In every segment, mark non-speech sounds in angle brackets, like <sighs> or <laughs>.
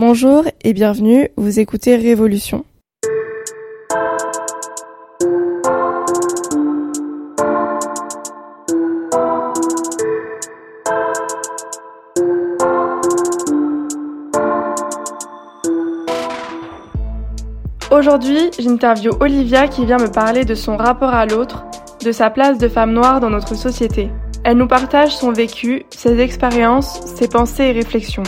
Bonjour et bienvenue, vous écoutez Révolution. Aujourd'hui, j'interview Olivia qui vient me parler de son rapport à l'autre, de sa place de femme noire dans notre société. Elle nous partage son vécu, ses expériences, ses pensées et réflexions.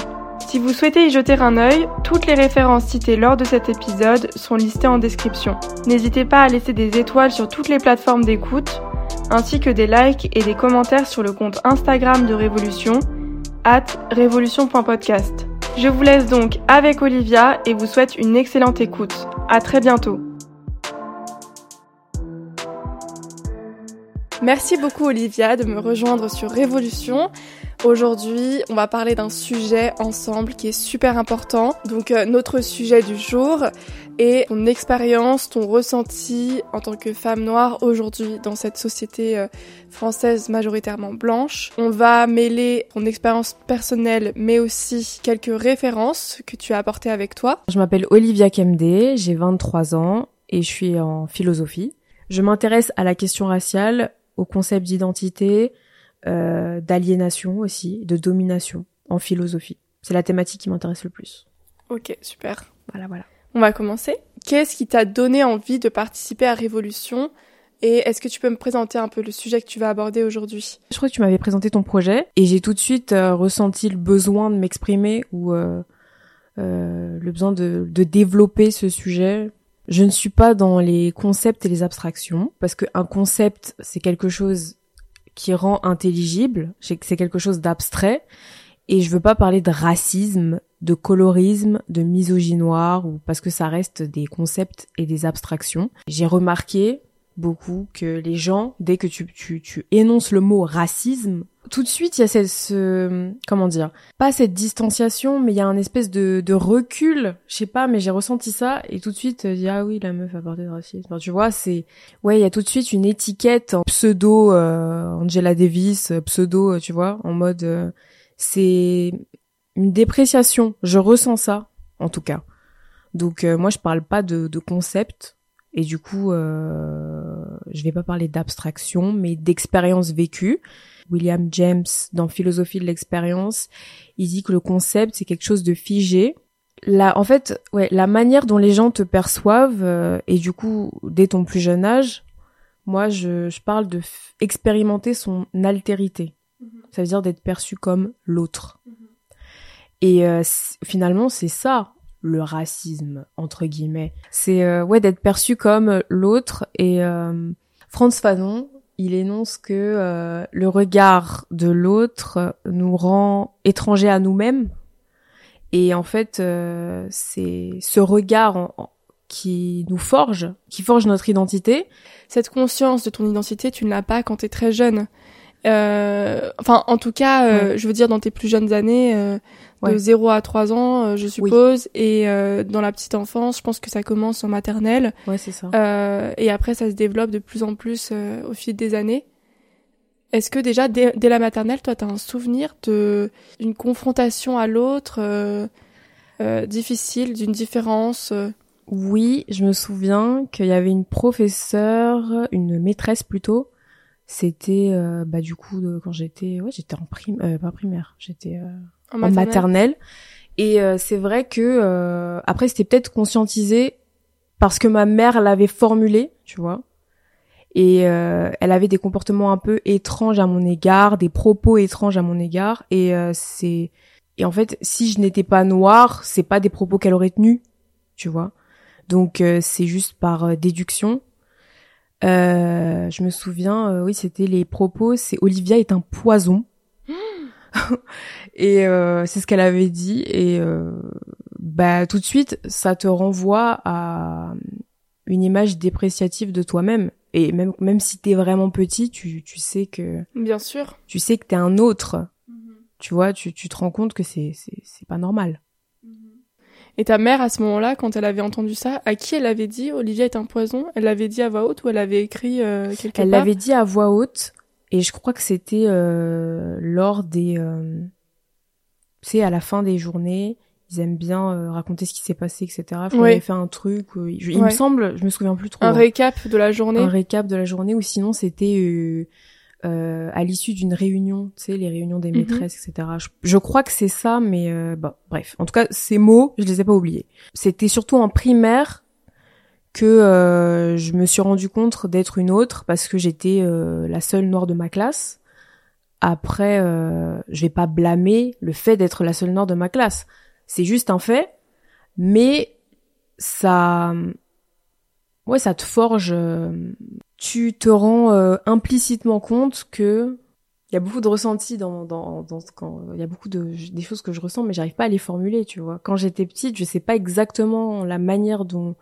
Si vous souhaitez y jeter un œil, toutes les références citées lors de cet épisode sont listées en description. N'hésitez pas à laisser des étoiles sur toutes les plateformes d'écoute, ainsi que des likes et des commentaires sur le compte Instagram de Révolution, at révolution.podcast. Je vous laisse donc avec Olivia et vous souhaite une excellente écoute. À très bientôt. Merci beaucoup Olivia de me rejoindre sur Révolution. Aujourd'hui, on va parler d'un sujet ensemble qui est super important. Donc euh, notre sujet du jour est ton expérience, ton ressenti en tant que femme noire aujourd'hui dans cette société euh, française majoritairement blanche. On va mêler ton expérience personnelle mais aussi quelques références que tu as apportées avec toi. Je m'appelle Olivia Kemdé, j'ai 23 ans et je suis en philosophie. Je m'intéresse à la question raciale, au concept d'identité, euh, d'aliénation aussi, de domination en philosophie. C'est la thématique qui m'intéresse le plus. Ok, super. Voilà, voilà. On va commencer. Qu'est-ce qui t'a donné envie de participer à Révolution? Et est-ce que tu peux me présenter un peu le sujet que tu vas aborder aujourd'hui? Je crois que tu m'avais présenté ton projet et j'ai tout de suite euh, ressenti le besoin de m'exprimer ou euh, euh, le besoin de, de, développer ce sujet. Je ne suis pas dans les concepts et les abstractions parce qu'un concept c'est quelque chose qui rend intelligible, c'est quelque chose d'abstrait, et je veux pas parler de racisme, de colorisme, de misogynoire, ou parce que ça reste des concepts et des abstractions. J'ai remarqué beaucoup que les gens, dès que tu, tu, tu énonces le mot racisme, tout de suite il y a cette, ce, comment dire, pas cette distanciation, mais il y a un espèce de, de recul, je sais pas, mais j'ai ressenti ça et tout de suite dit ah oui la meuf a porté de racisme. Enfin, tu vois, c'est ouais il y a tout de suite une étiquette en pseudo euh, Angela Davis, euh, pseudo, euh, tu vois, en mode c'est une dépréciation. Je ressens ça en tout cas. Donc moi je parle pas de, de concept et du coup, euh, je vais pas parler d'abstraction, mais d'expérience vécue. William James, dans Philosophie de l'expérience, il dit que le concept, c'est quelque chose de figé. La, en fait, ouais, la manière dont les gens te perçoivent, euh, et du coup, dès ton plus jeune âge, moi, je, je parle de expérimenter son altérité. Mm-hmm. Ça veut dire d'être perçu comme l'autre. Mm-hmm. Et euh, finalement, c'est ça le racisme entre guillemets. C'est euh, ouais d'être perçu comme l'autre et euh, Franz Fanon, il énonce que euh, le regard de l'autre nous rend étrangers à nous-mêmes et en fait c'est ce regard qui nous forge, qui forge notre identité. Cette conscience de ton identité, tu ne l'as pas quand tu es très jeune. Enfin, en tout cas, je veux dire, dans tes plus jeunes années, de 0 à 3 ans, euh, je suppose. Et euh, dans la petite enfance, je pense que ça commence en maternelle. Ouais, c'est ça. Euh, et après, ça se développe de plus en plus euh, au fil des années. Est-ce que déjà, dès, dès la maternelle, toi, tu as un souvenir d'une confrontation à l'autre difficile, d'une différence Oui, je me souviens qu'il y avait une professeure, une maîtresse plutôt. C'était bah du coup de, quand j'étais ouais j'étais en prime pas primaire j'étais en maternelle. Et euh, c'est vrai que euh, après c'était peut-être conscientisé parce que ma mère l'avait formulé, tu vois. Et euh, elle avait des comportements un peu étranges à mon égard, des propos étranges à mon égard. Et c'est et en fait si je n'étais pas noire, c'est pas des propos qu'elle aurait tenus, tu vois. Donc c'est juste par déduction. Je me souviens, oui, c'était les propos. C'est Olivia est un poison. <gasps> et euh, c'est ce qu'elle avait dit et euh, bah tout de suite ça te renvoie à une image dépréciative de toi-même et même même si t'es vraiment petit tu tu sais que bien sûr tu sais que t'es un autre mm-hmm. tu vois tu tu te rends compte que c'est c'est pas normal. Et ta mère à ce moment-là quand elle avait entendu ça à qui elle avait dit Olivia est un poison? Elle l'avait dit à voix haute ou elle avait écrit euh, quelque part elle l'avait dit à voix haute et je crois que c'était euh, lors des... Euh, tu sais, à la fin des journées, ils aiment bien euh, raconter ce qui s'est passé, etc. Faut Ouais. fait un truc. euh, il il Ouais. me semble, je me souviens plus trop. Un hein. récap de la journée? un récap de la journée ou sinon c'était euh, euh, à l'issue d'une réunion, tu sais, les réunions des Mhm. maîtresses, etc. Je, je crois que c'est ça, mais euh, bon, bref. En tout cas, ces mots, je les ai pas oubliés. C'était surtout en primaire que euh, je me suis rendu compte d'être une autre parce que j'étais euh, la seule noire de ma classe. Après, euh, je vais pas blâmer le fait d'être la seule noire de ma classe. C'est juste un fait, mais ça, ouais, ça te forge. Tu te rends euh, implicitement compte que il y a beaucoup de ressentis dans dans dans quand il y a beaucoup de des choses que je ressens, mais j'arrive pas à les formuler. Tu vois, quand j'étais petite, je sais pas exactement la manière dont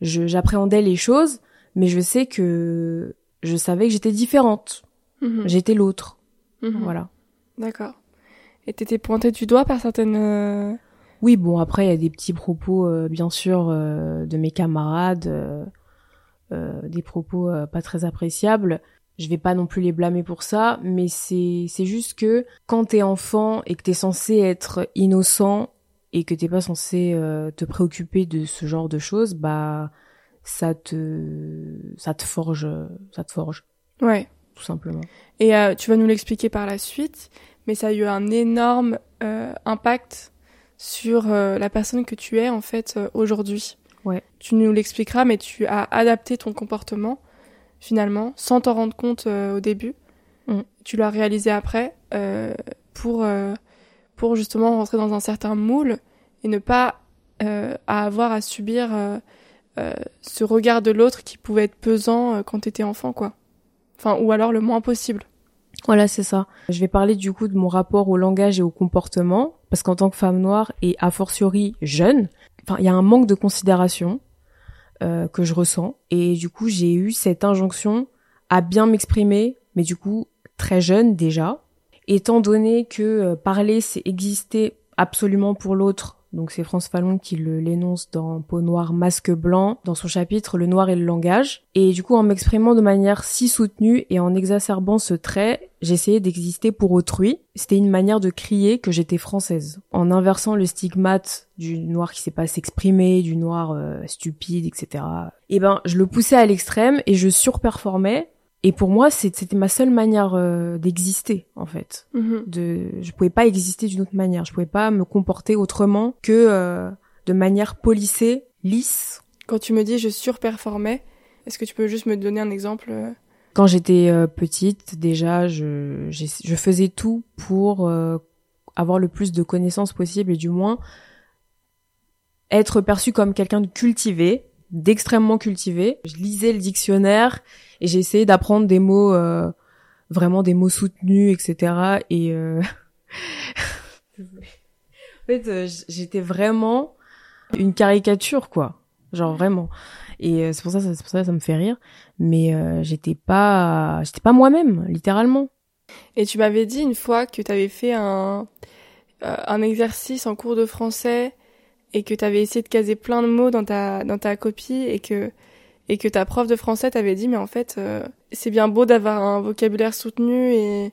je j'appréhendais les choses, mais je sais que je savais que j'étais différente. Mhm. J'étais l'autre. Mhm. Voilà. D'accord. Et t'étais pointée du doigt par certaines. euh, Oui, bon, après, il y a des petits propos, euh, bien sûr, euh, de mes camarades, euh, des propos euh, pas très appréciables. Je vais pas non plus les blâmer pour ça, mais c'est c'est juste que quand t'es enfant et que t'es censé être innocent et que t'es pas censé euh, te préoccuper de ce genre de choses, bah ça te ça te forge ça te forge Ouais. tout simplement. Et euh, tu vas nous l'expliquer par la suite, mais ça a eu un énorme euh, impact sur euh, la personne que tu es en fait euh, aujourd'hui. Ouais. Tu nous l'expliqueras, mais tu as adapté ton comportement finalement, sans t'en rendre compte euh, au début. Mm. Tu l'as réalisé après euh, pour euh, pour justement rentrer dans un certain moule et ne pas euh, à avoir à subir euh, ce regard de l'autre qui pouvait être pesant quand t'étais enfant, quoi. Enfin, ou alors le moins possible. Voilà, c'est ça. Je vais parler du coup de mon rapport au langage et au comportement, parce qu'en tant que femme noire et a fortiori jeune, il y a un manque de considération euh, que je ressens, et du coup, j'ai eu cette injonction à bien m'exprimer, mais du coup, très jeune déjà, étant donné que euh, parler, c'est exister absolument pour l'autre. Donc c'est France Fallon qui l'énonce dans Peau noire, masque blanc, dans son chapitre Le noir et le langage. Et du coup, en m'exprimant de manière si soutenue et en exacerbant ce trait, j'essayais d'exister pour autrui. C'était une manière de crier que j'étais française. En inversant le stigmate du noir qui sait pas s'exprimer, du noir euh, stupide, etc. Et ben, je le poussais à l'extrême et je surperformais. Et pour moi, c'était ma seule manière euh, d'exister, en fait. Mhm. de je pouvais pas exister d'une autre manière. Je pouvais pas me comporter autrement que euh, de manière polissée lisse. Quand tu me dis je surperformais, est-ce que tu peux juste me donner un exemple euh? Quand j'étais euh, petite déjà je je faisais tout pour avoir le plus de connaissances possible et du moins être perçue comme quelqu'un de cultivé d'extrêmement cultivé. Je lisais le dictionnaire et j'ai essayé d'apprendre des mots euh, vraiment des mots soutenus etc et euh, <laughs> en fait euh, j'étais vraiment une caricature quoi. Genre vraiment. Et euh, c'est pour ça c'est pour ça ça me fait rire. Mais euh, j'étais pas j'étais pas moi-même littéralement. Et tu m'avais dit une fois que tu avais fait un, euh, un exercice en cours de français et que tu avais essayé de caser plein de mots dans ta, dans ta copie et que, et que ta prof de français t'avait dit mais en fait euh, c'est bien beau d'avoir un vocabulaire soutenu et,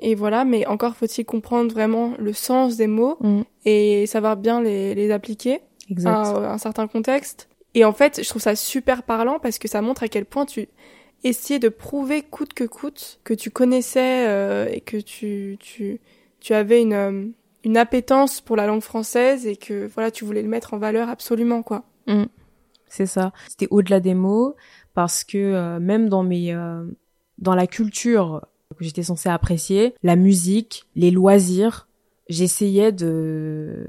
et voilà mais encore faut-il comprendre vraiment le sens des mots et savoir bien les, les appliquer exact à un certain contexte. Et en fait, je trouve ça super parlant parce que ça montre à quel point tu essayais de prouver coûte que coûte que tu connaissais euh, et que tu, tu, tu avais une, euh, une appétence pour la langue française et que voilà, tu voulais le mettre en valeur absolument, quoi. C'est ça c'était au-delà des mots parce que euh, même dans mes euh, dans la culture que j'étais censée apprécier la musique les loisirs j'essayais de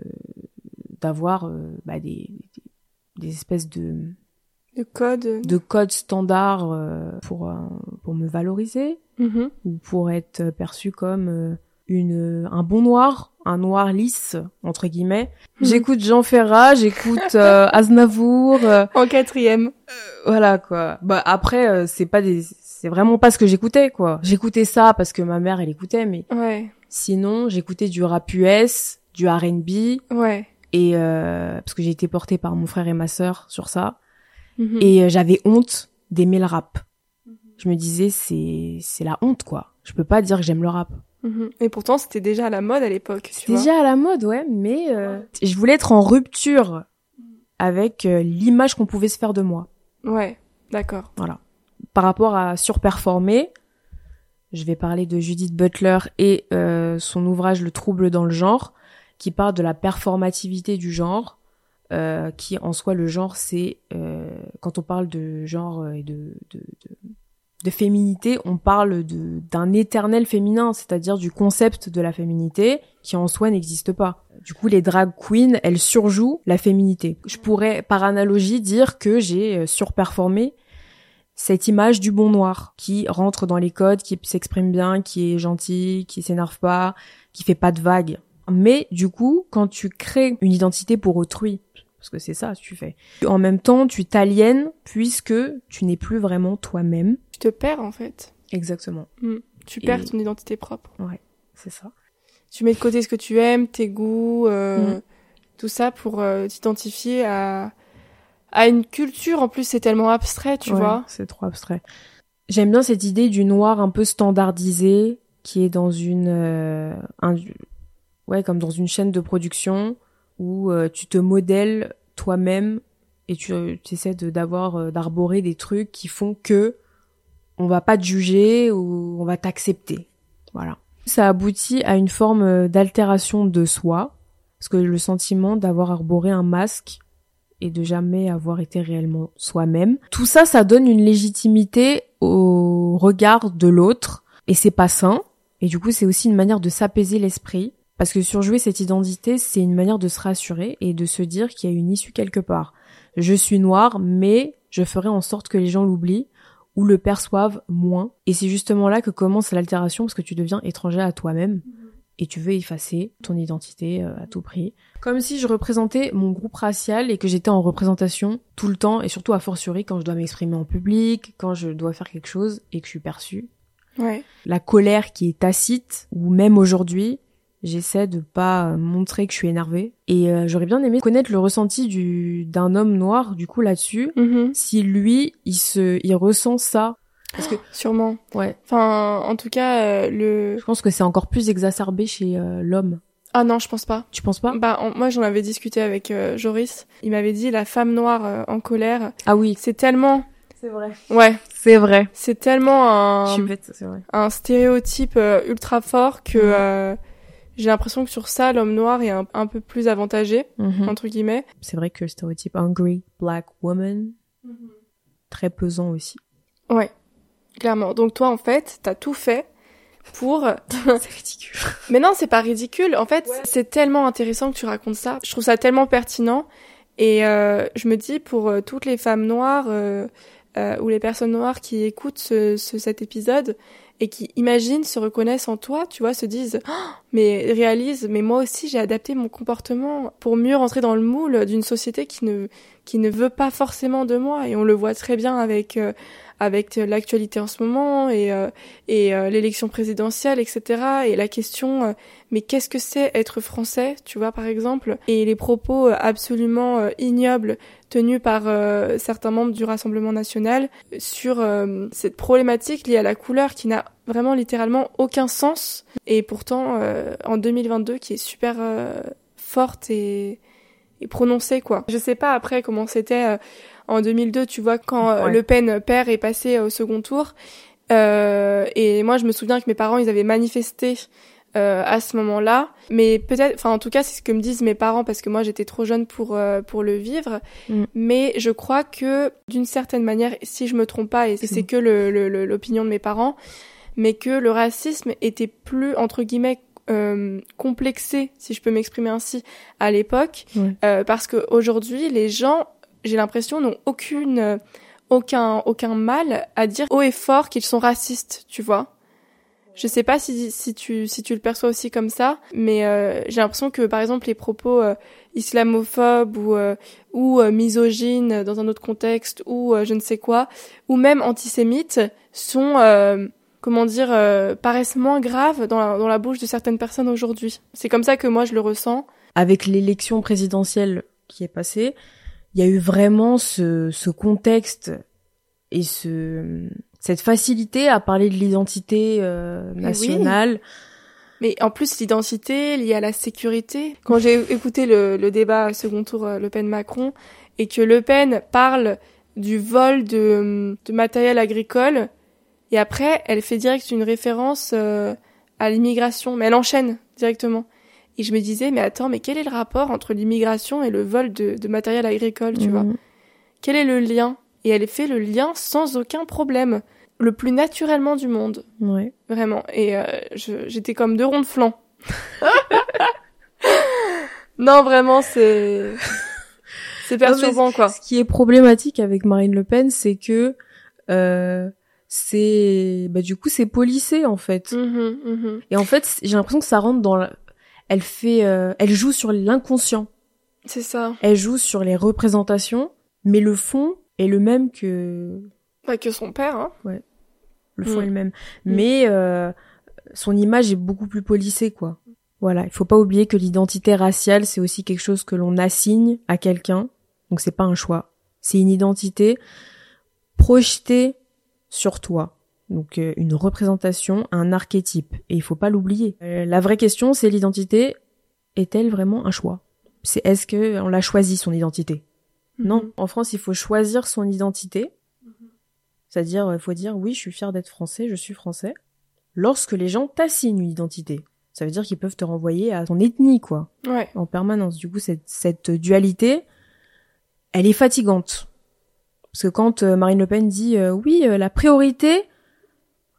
d'avoir euh, bah, des, des espèces de Le code. de codes standards euh, pour euh, pour me valoriser Mhm. ou pour être perçu comme une un bon noir, un noir lisse entre guillemets. Mhm. J'écoute Jean Ferrat, j'écoute euh, <laughs> Aznavour, euh, En quatrième. voilà quoi. Bah après euh, c'est pas des c'est vraiment pas ce que j'écoutais quoi. J'écoutais ça parce que ma mère elle écoutait mais Ouais. sinon j'écoutais du rap US, du R&B Ouais. et euh, parce que j'ai été portée par mon frère et ma sœur sur ça Mhm. et euh, j'avais honte d'aimer le rap. Je me disais c'est c'est la honte quoi. Je peux pas dire que j'aime le rap. Mhm. Et pourtant, c'était déjà à la mode à l'époque. Déjà à la mode, ouais, mais euh, je voulais être en rupture avec euh, l'image qu'on pouvait se faire de moi. Ouais, d'accord. Voilà. Par rapport à surperformer, je vais parler de Judith Butler et euh, son ouvrage Le trouble dans le genre, qui parle de la performativité du genre, euh, qui en soi le genre c'est euh, quand on parle de genre et de, de, de, de féminité, on parle d'un éternel féminin, c'est-à-dire du concept de la féminité qui en soi n'existe pas. Du coup, les drag queens, elles surjouent la féminité. Je pourrais, par analogie, dire que j'ai surperformé cette image du bon noir qui rentre dans les codes, qui s'exprime bien, qui est gentil, qui s'énerve pas, qui fait pas de vagues. Mais du coup, quand tu crées une identité pour autrui, parce que c'est ça que tu fais, en même temps, tu t'aliènes puisque tu n'es plus vraiment toi-même. Tu te perds en fait. Exactement. Mm. Tu perds ton identité propre. Ouais, c'est ça. Tu mets de côté ce que tu aimes, tes goûts, euh, mm. tout ça pour euh, t'identifier à à une culture. En plus, c'est tellement abstrait, tu vois. C'est trop abstrait. J'aime bien cette idée du noir un peu standardisé qui est dans une, euh, ouais, comme dans une chaîne de production où euh, tu te modèles toi-même et tu, essaies d'avoir, euh, d'arborer des trucs qui font que on va pas te juger ou on va t'accepter. Voilà. Ça aboutit à une forme d'altération de soi, parce que le sentiment d'avoir arboré un masque et de jamais avoir été réellement soi-même. Tout ça, ça donne une légitimité au regard de l'autre et c'est pas sain. Et du coup, c'est aussi une manière de s'apaiser l'esprit. Parce que surjouer cette identité, c'est une manière de se rassurer et de se dire qu'il y a une issue quelque part. Je suis noire, mais je ferai en sorte que les gens l'oublient ou le perçoivent moins. Et c'est justement là que commence l'altération parce que tu deviens étranger à toi-même et tu veux effacer ton identité euh, à tout prix. Comme si je représentais mon groupe racial et que j'étais en représentation tout le temps et surtout à fortiori quand je dois m'exprimer en public, quand je dois faire quelque chose et que je suis perçue. Ouais. La colère qui est tacite ou même aujourd'hui, j'essaie de pas montrer que je suis énervée et euh, j'aurais bien aimé connaître le ressenti du d'un homme noir du coup là-dessus mm-hmm. si lui il se il ressent ça parce que <gasps> sûrement. Ouais. Enfin, en tout cas, euh, le. Je pense que c'est encore plus exacerbé chez euh, l'homme. Ah non, je pense pas. Tu penses pas? Bah moi j'en avais discuté avec euh, Joris. Il m'avait dit la femme noire en colère. Ah oui. C'est tellement. C'est vrai. Ouais. C'est vrai. C'est tellement un. c'est vrai. Un stéréotype ultra fort que. J'ai l'impression que sur ça, l'homme noir est un, peu plus avantagé, mhm. entre guillemets. C'est vrai que le stéréotype hungry black woman, mhm. très pesant aussi. Ouais. Clairement. Donc toi, en fait, t'as tout fait pour... <laughs> c'est ridicule. Mais non, c'est pas ridicule. En fait, c'est tellement intéressant que tu racontes ça. Je trouve ça tellement pertinent. Et euh, je me dis, pour euh, toutes les femmes noires euh, euh, ou les personnes noires qui écoutent ce, ce, cet épisode et qui imaginent, se reconnaissent en toi, tu vois, se disent, oh, mais réalisent, mais moi aussi j'ai adapté mon comportement pour mieux rentrer dans le moule d'une société qui ne qui ne veut pas forcément de moi. Et on le voit très bien avec avec l'actualité en ce moment et, euh, et euh, l'élection présidentielle, etc. Et la question, euh, mais qu'est-ce que c'est être français, tu vois, par exemple Et les propos absolument ignobles tenus par certains membres du Rassemblement national sur cette problématique liée à la couleur qui n'a vraiment littéralement aucun sens et pourtant en 2022 qui est super forte et, et prononcée quoi. Je sais pas après comment c'était en 2002, tu vois, quand euh, Le Pen père est passé au second tour. Euh, et moi, je me souviens que mes parents, ils avaient manifesté euh, à ce moment-là. Mais peut-être, enfin, en tout cas, c'est ce que me disent mes parents parce que moi, j'étais trop jeune pour euh, pour le vivre. Mm. Mais je crois que d'une certaine manière, si je me trompe pas, et c'est que l'opinion le, de mes parents, mais que le racisme était plus entre guillemets euh, complexé, si je peux m'exprimer ainsi, à l'époque, euh, parce qu'aujourd'hui, les gens j'ai l'impression, n'ont aucune, euh, aucun, aucun mal à dire haut et fort qu'ils sont racistes, tu vois. Je sais pas si, si tu, si tu le perçois aussi comme ça, mais euh, j'ai l'impression que par exemple les propos euh, islamophobes ou, ou misogynes dans un autre contexte ou je ne sais quoi, ou même antisémites sont comment dire, paraissent moins graves dans la, dans la bouche de certaines personnes aujourd'hui. C'est comme ça que moi je le ressens. Avec l'élection présidentielle qui est passée, il y a eu vraiment ce, ce contexte et ce, cette facilité à parler de l'identité euh, nationale Mais en plus, l'identité liée à la sécurité. Quand j'ai écouté le, le débat second tour Le Pen-Macron et que Le Pen parle du vol de, de matériel agricole et après, elle fait direct une référence euh, à l'immigration, mais elle enchaîne directement. Et je me disais, mais attends, mais quel est le rapport entre l'immigration et le vol de, de matériel agricole, tu vois? Mhm. Quel est le lien? Et elle fait le lien sans aucun problème, le plus naturellement du monde, Ouais. vraiment. Et euh, j'étais comme deux ronds de flanc. <laughs> non, vraiment, c'est c'est perturbant, quoi. Ce qui est problématique avec Marine Le Pen, c'est que euh, c'est bah du coup c'est policé en fait. Mhm, mhm. Et en fait, j'ai l'impression que ça rentre dans la... elle fait euh, elle joue sur l'inconscient. C'est ça. Elle joue sur les représentations, mais le fond est le même que Pas que son père, hein. le fond Mm. est le même. Mais euh, son image est beaucoup plus policée quoi. Voilà, il faut pas oublier que l'identité raciale, c'est aussi quelque chose que l'on assigne à quelqu'un. Donc c'est pas un choix. C'est une identité projetée sur toi. Donc euh, une représentation, un archétype. Et il faut pas l'oublier. Euh, la vraie question, c'est l'identité est-elle vraiment un choix? C'est est-ce que on l'a choisi son identité? Non. Mhm. En France, il faut choisir son identité. C'est-à-dire, il faut dire oui, je suis fier d'être français, je suis français. Lorsque les gens t'assignent une identité, ça veut dire qu'ils peuvent te renvoyer à ton ethnie, quoi, Ouais. en permanence. Du coup, cette, cette dualité, elle est fatigante. Parce que quand euh, Marine Le Pen dit euh, oui, euh, la priorité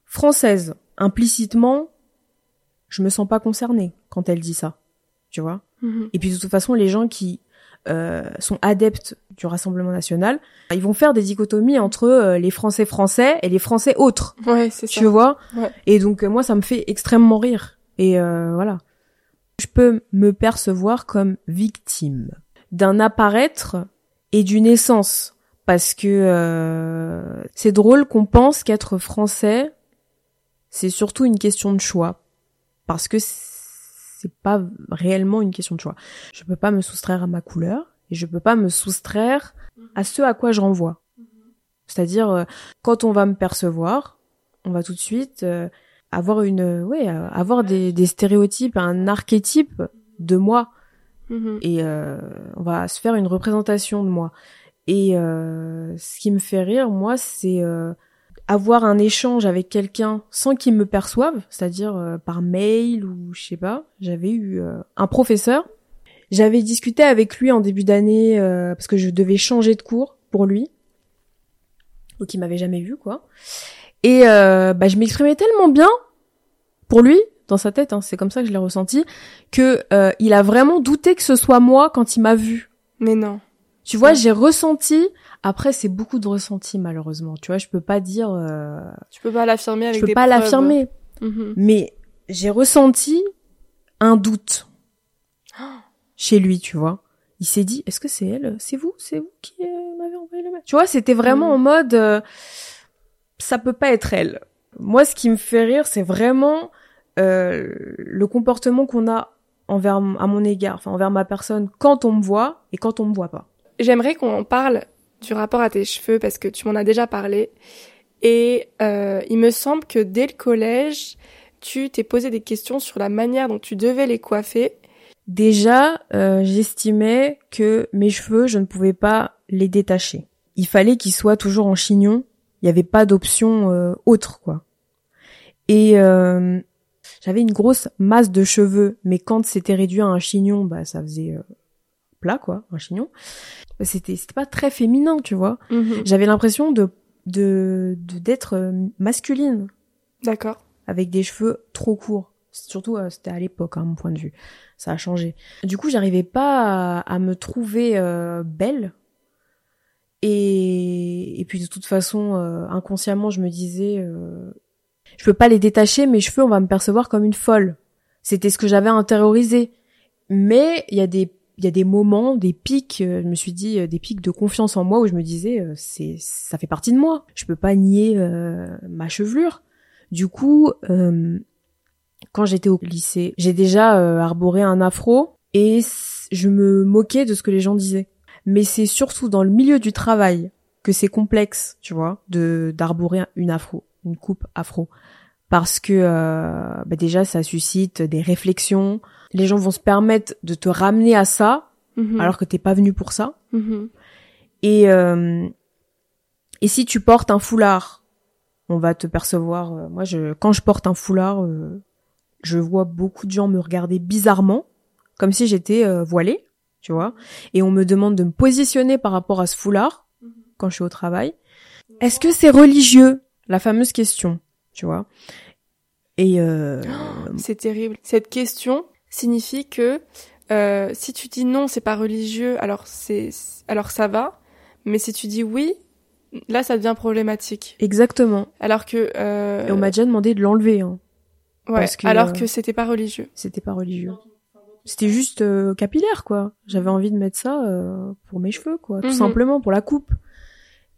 française, implicitement, je me sens pas concernée quand elle dit ça, tu vois? Mhm. Et puis de toute façon, les gens qui euh, sont adeptes du Rassemblement national, ils vont faire des dichotomies entre euh, les Français français et les Français autres, Ouais, c'est ça. tu vois? Ouais. Et donc euh, moi, ça me fait extrêmement rire. Et voilà, je peux me percevoir comme victime d'un apparaître et d'une essence, parce que euh, c'est drôle qu'on pense qu'être français, c'est surtout une question de choix, parce que c'est pas réellement une question de choix. Je peux pas me soustraire à ma couleur et je peux pas me soustraire à ce à quoi je renvoie. C'est-à-dire euh, quand on va me percevoir, on va tout de suite euh, avoir une ouais, euh, avoir des, des stéréotypes, un archétype de moi Mhm. et euh, on va se faire une représentation de moi. Et euh, ce qui me fait rire, moi, c'est euh, avoir un échange avec quelqu'un sans qu'il me perçoive, c'est-à-dire euh, par mail ou je sais pas. J'avais eu euh, un professeur, j'avais discuté avec lui en début d'année euh, parce que je devais changer de cours pour lui, donc il m'avait jamais vu quoi. Et euh, bah, je m'exprimais tellement bien pour lui dans sa tête, hein, c'est comme ça que je l'ai ressenti, que il a vraiment douté que ce soit moi quand il m'a vu. Mais non. Tu vois, Ouais. j'ai ressenti. Après, c'est beaucoup de ressenti malheureusement. Tu vois, je peux pas dire, euh, Tu peux pas l'affirmer avec je peux des pas l'affirmer, Mhm. mais j'ai ressenti un doute <gasps> chez lui. Tu vois, il s'est dit, est-ce que c'est elle? C'est vous? C'est vous qui euh, m'avez envoyé le mail? Tu vois, c'était vraiment Mhm. en mode, euh, ça peut pas être elle. Moi, ce qui me fait rire, c'est vraiment euh, le comportement qu'on a envers à mon égard, enfin envers ma personne, quand on me voit et quand on me voit pas. J'aimerais qu'on parle du rapport à tes cheveux parce que tu m'en as déjà parlé. Et euh, il me semble que dès le collège, tu t'es posé des questions sur la manière dont tu devais les coiffer. Déjà, euh, j'estimais que mes cheveux, je ne pouvais pas les détacher. Il fallait qu'ils soient toujours en chignon. Il n'y avait pas d'option euh, autre, quoi. Et euh, j'avais une grosse masse de cheveux, mais quand c'était réduit à un chignon, bah ça faisait euh, plat, quoi, un chignon. C'était c'était pas très féminin, tu vois. Mhm. J'avais l'impression de de d'être euh, masculine D'accord. avec des cheveux trop courts. Surtout, euh, c'était à l'époque, hein, mon point de vue. Ça a changé. Du coup, j'arrivais pas à, à me trouver euh, belle. Et, et puis, de toute façon, euh, inconsciemment, je me disais, euh, je peux pas les détacher, mes cheveux, on va me percevoir comme une folle. C'était ce que j'avais intériorisé. Mais il y a des il y a des moments, des pics, euh, je me suis dit euh, des pics de confiance en moi où je me disais euh, c'est ça fait partie de moi. Je peux pas nier euh, ma chevelure. Du coup, euh, quand j'étais au lycée, j'ai déjà euh, arboré un afro et je me moquais de ce que les gens disaient. Mais c'est surtout dans le milieu du travail que c'est complexe, tu vois, de d'arborer une afro, une coupe afro, parce que bah déjà ça suscite des réflexions. Les gens vont se permettre de te ramener à ça Mhm. alors que t'es pas venu pour ça. Mhm. Et euh, et si tu portes un foulard, on va te percevoir. euh, moi, je quand je porte un foulard, euh, je vois beaucoup de gens me regarder bizarrement, comme si j'étais euh, voilée, tu vois. Et on me demande de me positionner par rapport à ce foulard quand je suis au travail. Est-ce que c'est religieux? La fameuse question, tu vois. Et euh, <gasps> C'est terrible. Cette question signifie que euh, si tu dis non, c'est pas religieux, alors c'est alors ça va. Mais si tu dis oui, là ça devient problématique. exactement. Alors que euh, Et on m'a déjà demandé de l'enlever. Hein. ouais, parce que, alors euh, que c'était pas religieux. C'était pas religieux. C'était juste euh, capillaire, quoi. J'avais envie de mettre ça euh, pour mes cheveux, quoi. Tout Mhm. simplement, pour la coupe.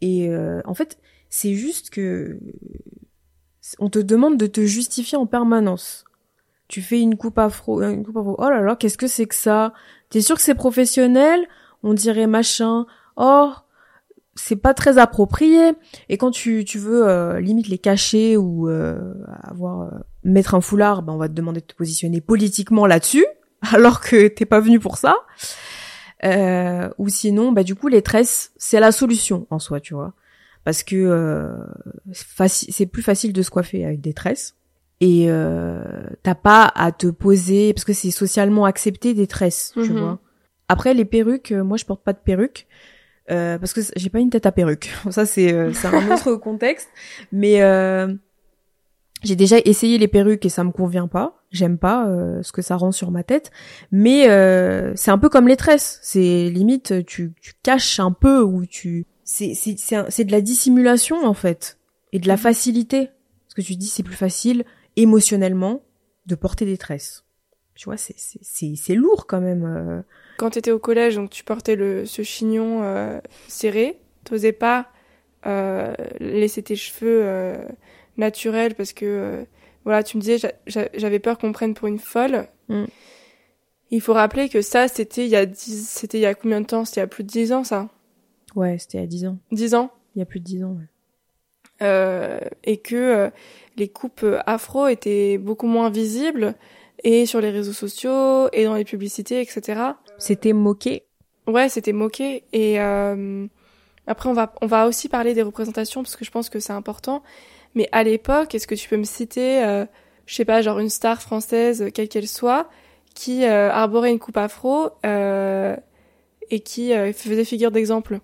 Et euh, en fait, c'est juste que... On te demande de te justifier en permanence. Tu fais une coupe afro, une coupe afro. Oh là là, qu'est-ce que c'est que ça? T'es sûr que c'est professionnel? On dirait machin. Oh, c'est pas très approprié. Et quand tu, tu veux euh, les cacher ou euh, avoir euh, mettre un foulard, ben on va te demander de te positionner politiquement là-dessus, <laughs> alors que t'es pas venu pour ça. Euh, ou sinon, bah du coup les tresses, c'est la solution en soi, tu vois, parce que euh, c'est plus facile de se coiffer avec des tresses et euh, t'as pas à te poser parce que c'est socialement accepté des tresses, tu Mhm. vois. Après les perruques, euh, moi je porte pas de perruque. euh, parce que j'ai pas une tête à perruque. <laughs> Ça c'est euh, c'est un autre <laughs> contexte. Mais euh, j'ai déjà essayé les perruques et ça me convient pas. J'aime pas euh, ce que ça rend sur ma tête. Mais euh, c'est un peu comme les tresses. C'est limite tu, tu caches un peu ou tu c'est c'est c'est de la dissimulation en fait et de la facilité. Parce que tu dis c'est plus facile émotionnellement de porter des tresses. Tu vois c'est c'est c'est lourd quand même. euh. Quand t'étais au collège, donc tu portais le ce chignon euh, serré, t'osais pas euh, laisser tes cheveux euh, naturels parce que voilà, tu me disais j'a- j'a- j'avais peur qu'on me prenne pour une folle. Mm. Il faut rappeler que ça c'était il y a 10 c'était il y a combien de temps? C'était il y a plus de 10 ans ça Ouais, c'était à 10 ans. 10 ans? Il y a plus de 10 ans. Ouais. Euh, et que euh, les coupes afro étaient beaucoup moins visibles et sur les réseaux sociaux et dans les publicités etc. C'était moqué? Ouais, c'était moqué. Et euh, après, on va, on va aussi parler des représentations parce que je pense que c'est important. Mais à l'époque, est-ce que tu peux me citer, euh, je sais pas, genre une star française, quelle qu'elle soit, qui euh, arborait une coupe afro euh, et qui euh, faisait figure d'exemple?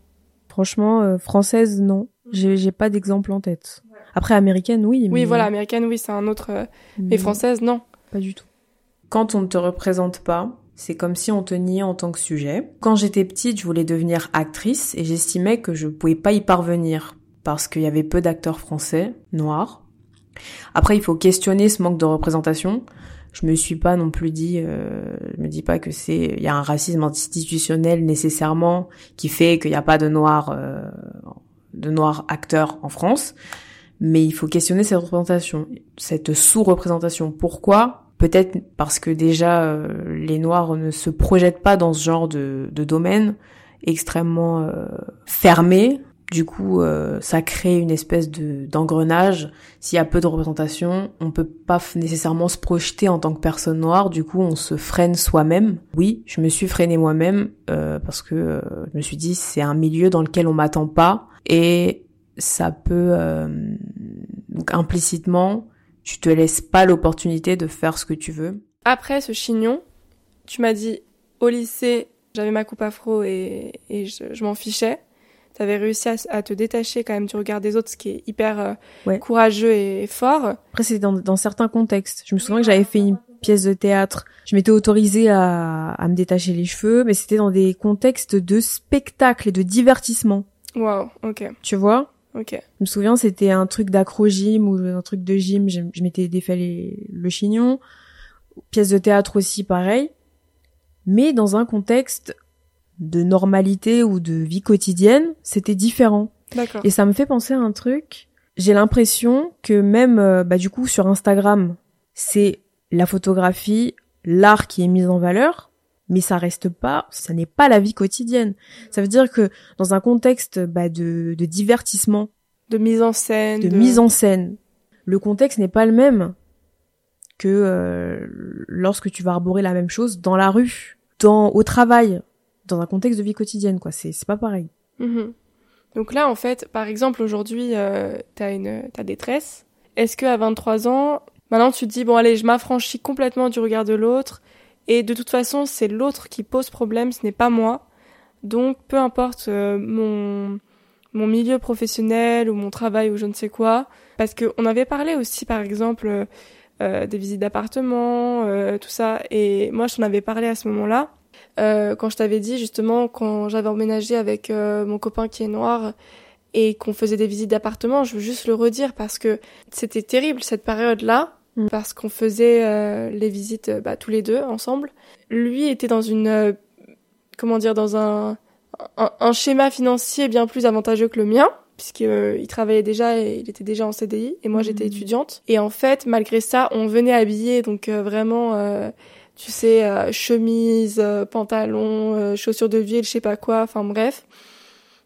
Franchement, euh, française, non. J'ai j'ai pas d'exemple en tête. Après, américaine, oui. Oui, voilà, américaine, oui, c'est un autre. euh, mais mais française, non. Pas du tout. Quand on ne te représente pas, c'est comme si on te niait en tant que sujet. Quand j'étais petite, je voulais devenir actrice et j'estimais que je pouvais pas y parvenir parce qu'il y avait peu d'acteurs français, noirs. Après, il faut questionner ce manque de représentation. Je me suis pas non plus dit, euh, je me dis pas que c'est, il y a un racisme institutionnel nécessairement qui fait qu'il n'y a pas de noirs, euh, de noirs acteurs en France. Mais il faut questionner cette représentation, cette sous-représentation. Pourquoi? Peut-être parce que déjà euh, les Noirs ne se projettent pas dans ce genre de, de domaine extrêmement euh, fermé. Du coup, euh, ça crée une espèce de d'engrenage. S'il y a peu de représentation, on peut pas nécessairement se projeter en tant que personne noire. Du coup, on se freine soi-même. Oui, je me suis freinée moi-même euh, parce que euh, je me suis dit c'est un milieu dans lequel on m'attend pas et ça peut euh, donc implicitement tu te laisses pas l'opportunité de faire ce que tu veux. Après ce chignon, tu m'as dit au lycée, j'avais ma coupe afro et, et je, je m'en fichais. T'avais réussi à, à te détacher quand même du regard des autres, ce qui est hyper euh, Ouais. courageux et fort. Après c'est dans, dans certains contextes. Je me souviens que j'avais fait une pièce de théâtre. Je m'étais autorisée à, à me détacher les cheveux, mais c'était dans des contextes de spectacle et de divertissement. Waouh, ok, Tu vois ok. Je me souviens, c'était un truc d'acro-gym ou un truc de gym. Je, je m'étais défait les- le chignon. Pièce de théâtre aussi, pareil. Mais dans un contexte de normalité ou de vie quotidienne, c'était différent. D'accord. Et ça me fait penser à un truc. J'ai l'impression que même, euh, bah, du coup, sur Instagram, c'est la photographie, l'art qui est mis en valeur, mais ça reste pas, ça n'est pas la vie quotidienne. Ça veut dire que dans un contexte bah, de, de divertissement, De mise en scène. de mise en scène, le contexte n'est pas le même que euh, lorsque tu vas arborer la même chose dans la rue, dans au travail, dans un contexte de vie quotidienne quoi. C'est c'est pas pareil. Mhm. Donc là en fait, par exemple aujourd'hui, euh, t'as une t'as détresse. Est-ce que à 23 ans, maintenant tu te dis bon allez, je m'affranchis complètement du regard de l'autre et de toute façon c'est l'autre qui pose problème, ce n'est pas moi. Donc peu importe euh, mon mon milieu professionnel ou mon travail ou je ne sais quoi, parce que on avait parlé aussi par exemple euh, des visites d'appartements, euh, tout ça. Et moi, je t'en avais parlé à ce moment-là, euh, quand je t'avais dit justement quand j'avais emménagé avec mon copain qui est noir et qu'on faisait des visites d'appartements. Je veux juste le redire parce que c'était terrible cette période-là. Mm. Parce qu'on faisait les visites bah, tous les deux ensemble. Lui était dans une, comment dire, dans un, un schéma financier bien plus avantageux que le mien puisqu'il euh, travaillait déjà et il était déjà en CDI et moi j'étais mhm. étudiante. Et en fait, malgré ça, on venait habillé donc euh, vraiment, euh, tu sais, chemise, pantalon, chaussures de ville, je sais pas quoi, enfin bref.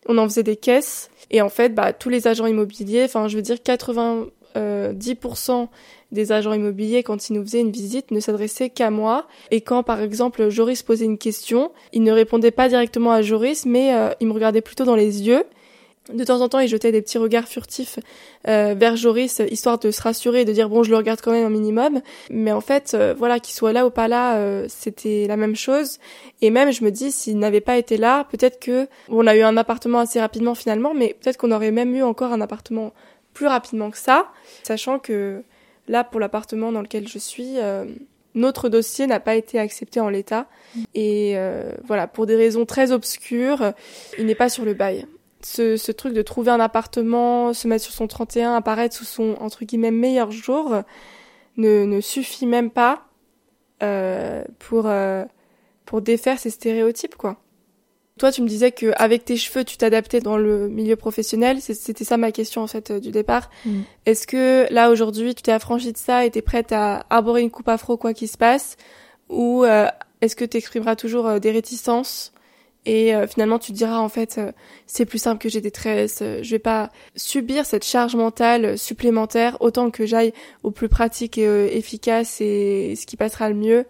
On en faisait des caisses et en fait, bah tous les agents immobiliers, enfin je veux dire 90% des agents immobiliers, quand ils nous faisaient une visite, ne s'adressaient qu'à moi. Et quand, par exemple, Joris posait une question, il ne répondait pas directement à Joris, mais il me regardait plutôt dans les yeux de temps en temps, il jetait des petits regards furtifs euh, vers Joris, histoire de se rassurer et de dire bon, je le regarde quand même un minimum. Mais en fait, euh, voilà, qu'il soit là ou pas là, euh, c'était la même chose. Et même, je me dis, s'il n'avait pas été là, peut-être que on a eu un appartement assez rapidement finalement, mais peut-être qu'on aurait même eu encore un appartement plus rapidement que ça, sachant que là, pour l'appartement dans lequel je suis, notre dossier n'a pas été accepté en l'état. Et voilà, pour des raisons très obscures, il n'est pas sur le bail ce, ce, truc de trouver un appartement, se mettre sur son 31, apparaître sous son entre guillemets meilleur jour, ne, ne suffit même pas euh, pour euh, pour défaire ces stéréotypes quoi. Toi, tu me disais que avec tes cheveux, tu t'adaptais dans le milieu professionnel. C'était ça ma question en fait euh, du départ. Mm. Est-ce que là aujourd'hui, tu t'es affranchi de ça et t'es prête à arborer une coupe afro quoi qu'il se passe, ou euh, est-ce que tu exprimeras toujours euh, des réticences? Et euh, finalement tu te diras en fait euh, c'est plus simple que j'ai des tresses, je vais pas subir cette charge mentale supplémentaire autant que j'aille au plus pratique et efficace et ce qui passera le mieux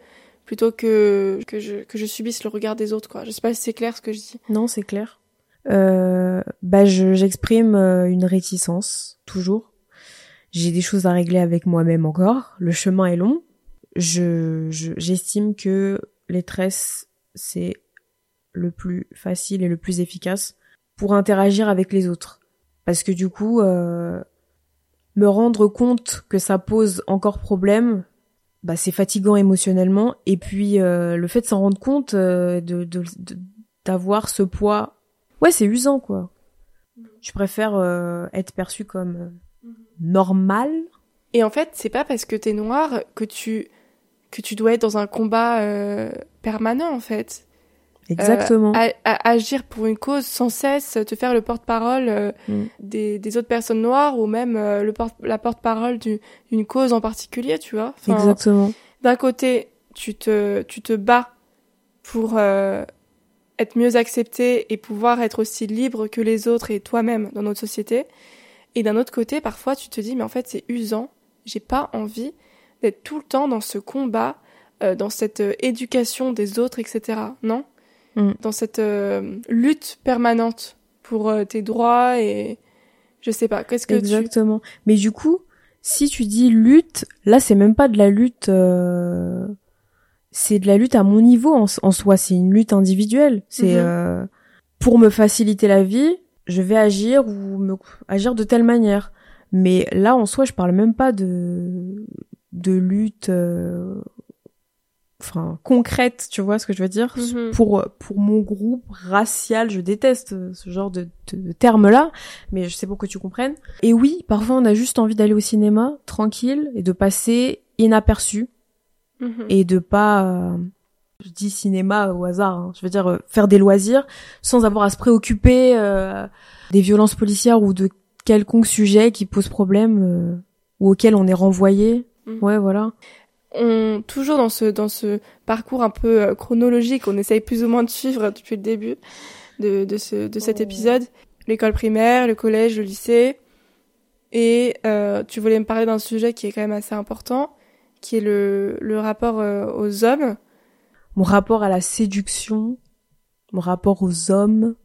plutôt que que je que je subisse le regard des autres quoi. Je sais pas si c'est clair ce que je dis. Non, c'est clair. Euh, bah j'exprime une réticence toujours. J'ai des choses à régler avec moi-même encore. Le chemin est long. Je j'estime que les tresses c'est le plus facile et le plus efficace pour interagir avec les autres. Parce que du coup, euh, me rendre compte que ça pose encore problème, bah c'est fatigant émotionnellement. Et puis euh, le fait de s'en rendre compte, euh, de d'avoir ce poids, ouais, c'est usant quoi. Je préfère être perçu comme normal. Et en fait, c'est pas parce que t'es noir que tu que tu dois être dans un combat permanent en fait. Exactement. Euh, agir pour une cause sans cesse, te faire le porte-parole euh, mm. des, des, autres personnes noires ou même euh, le porte, la porte-parole d'une cause en particulier, tu vois. Exactement. D'un côté, tu te, tu te bats pour être mieux accepté et pouvoir être aussi libre que les autres et toi-même dans notre société. Et d'un autre côté, parfois, tu te dis, mais en fait, c'est usant. J'ai pas envie d'être tout le temps dans ce combat, dans cette éducation des autres, etc. Non? Mm. dans cette euh, lutte permanente pour euh, tes droits et je sais pas. Qu'est-ce que exactement Mais du coup, si tu dis lutte, là c'est même pas de la lutte. Euh, c'est de la lutte à mon niveau en, soi. C'est une lutte individuelle. C'est mm-hmm. pour me faciliter la vie, je vais agir ou me agir de telle manière. Mais là en soi, je parle même pas de de lutte enfin concrète, tu vois ce que je veux dire? Mhm. pour pour mon groupe racial, je déteste ce genre de, de, termes là, mais je sais pour que tu comprennes. Et oui, parfois on a juste envie d'aller au cinéma tranquille et de passer inaperçu mhm. et de pas euh, je dis cinéma au hasard, hein, je veux dire euh, faire des loisirs sans avoir à se préoccuper euh, des violences policières ou de quelconque sujet qui pose problème ou auquel on est renvoyé. Mhm. Ouais, voilà on toujours dans ce dans ce parcours un peu euh, chronologique, on essaye plus ou moins de suivre depuis le début de de ce de cet oh. épisode. L'école primaire, le collège, le lycée. Et euh, tu voulais me parler d'un sujet qui est quand même assez important, qui est le, le rapport euh, aux hommes. Mon rapport à la séduction, mon rapport aux hommes,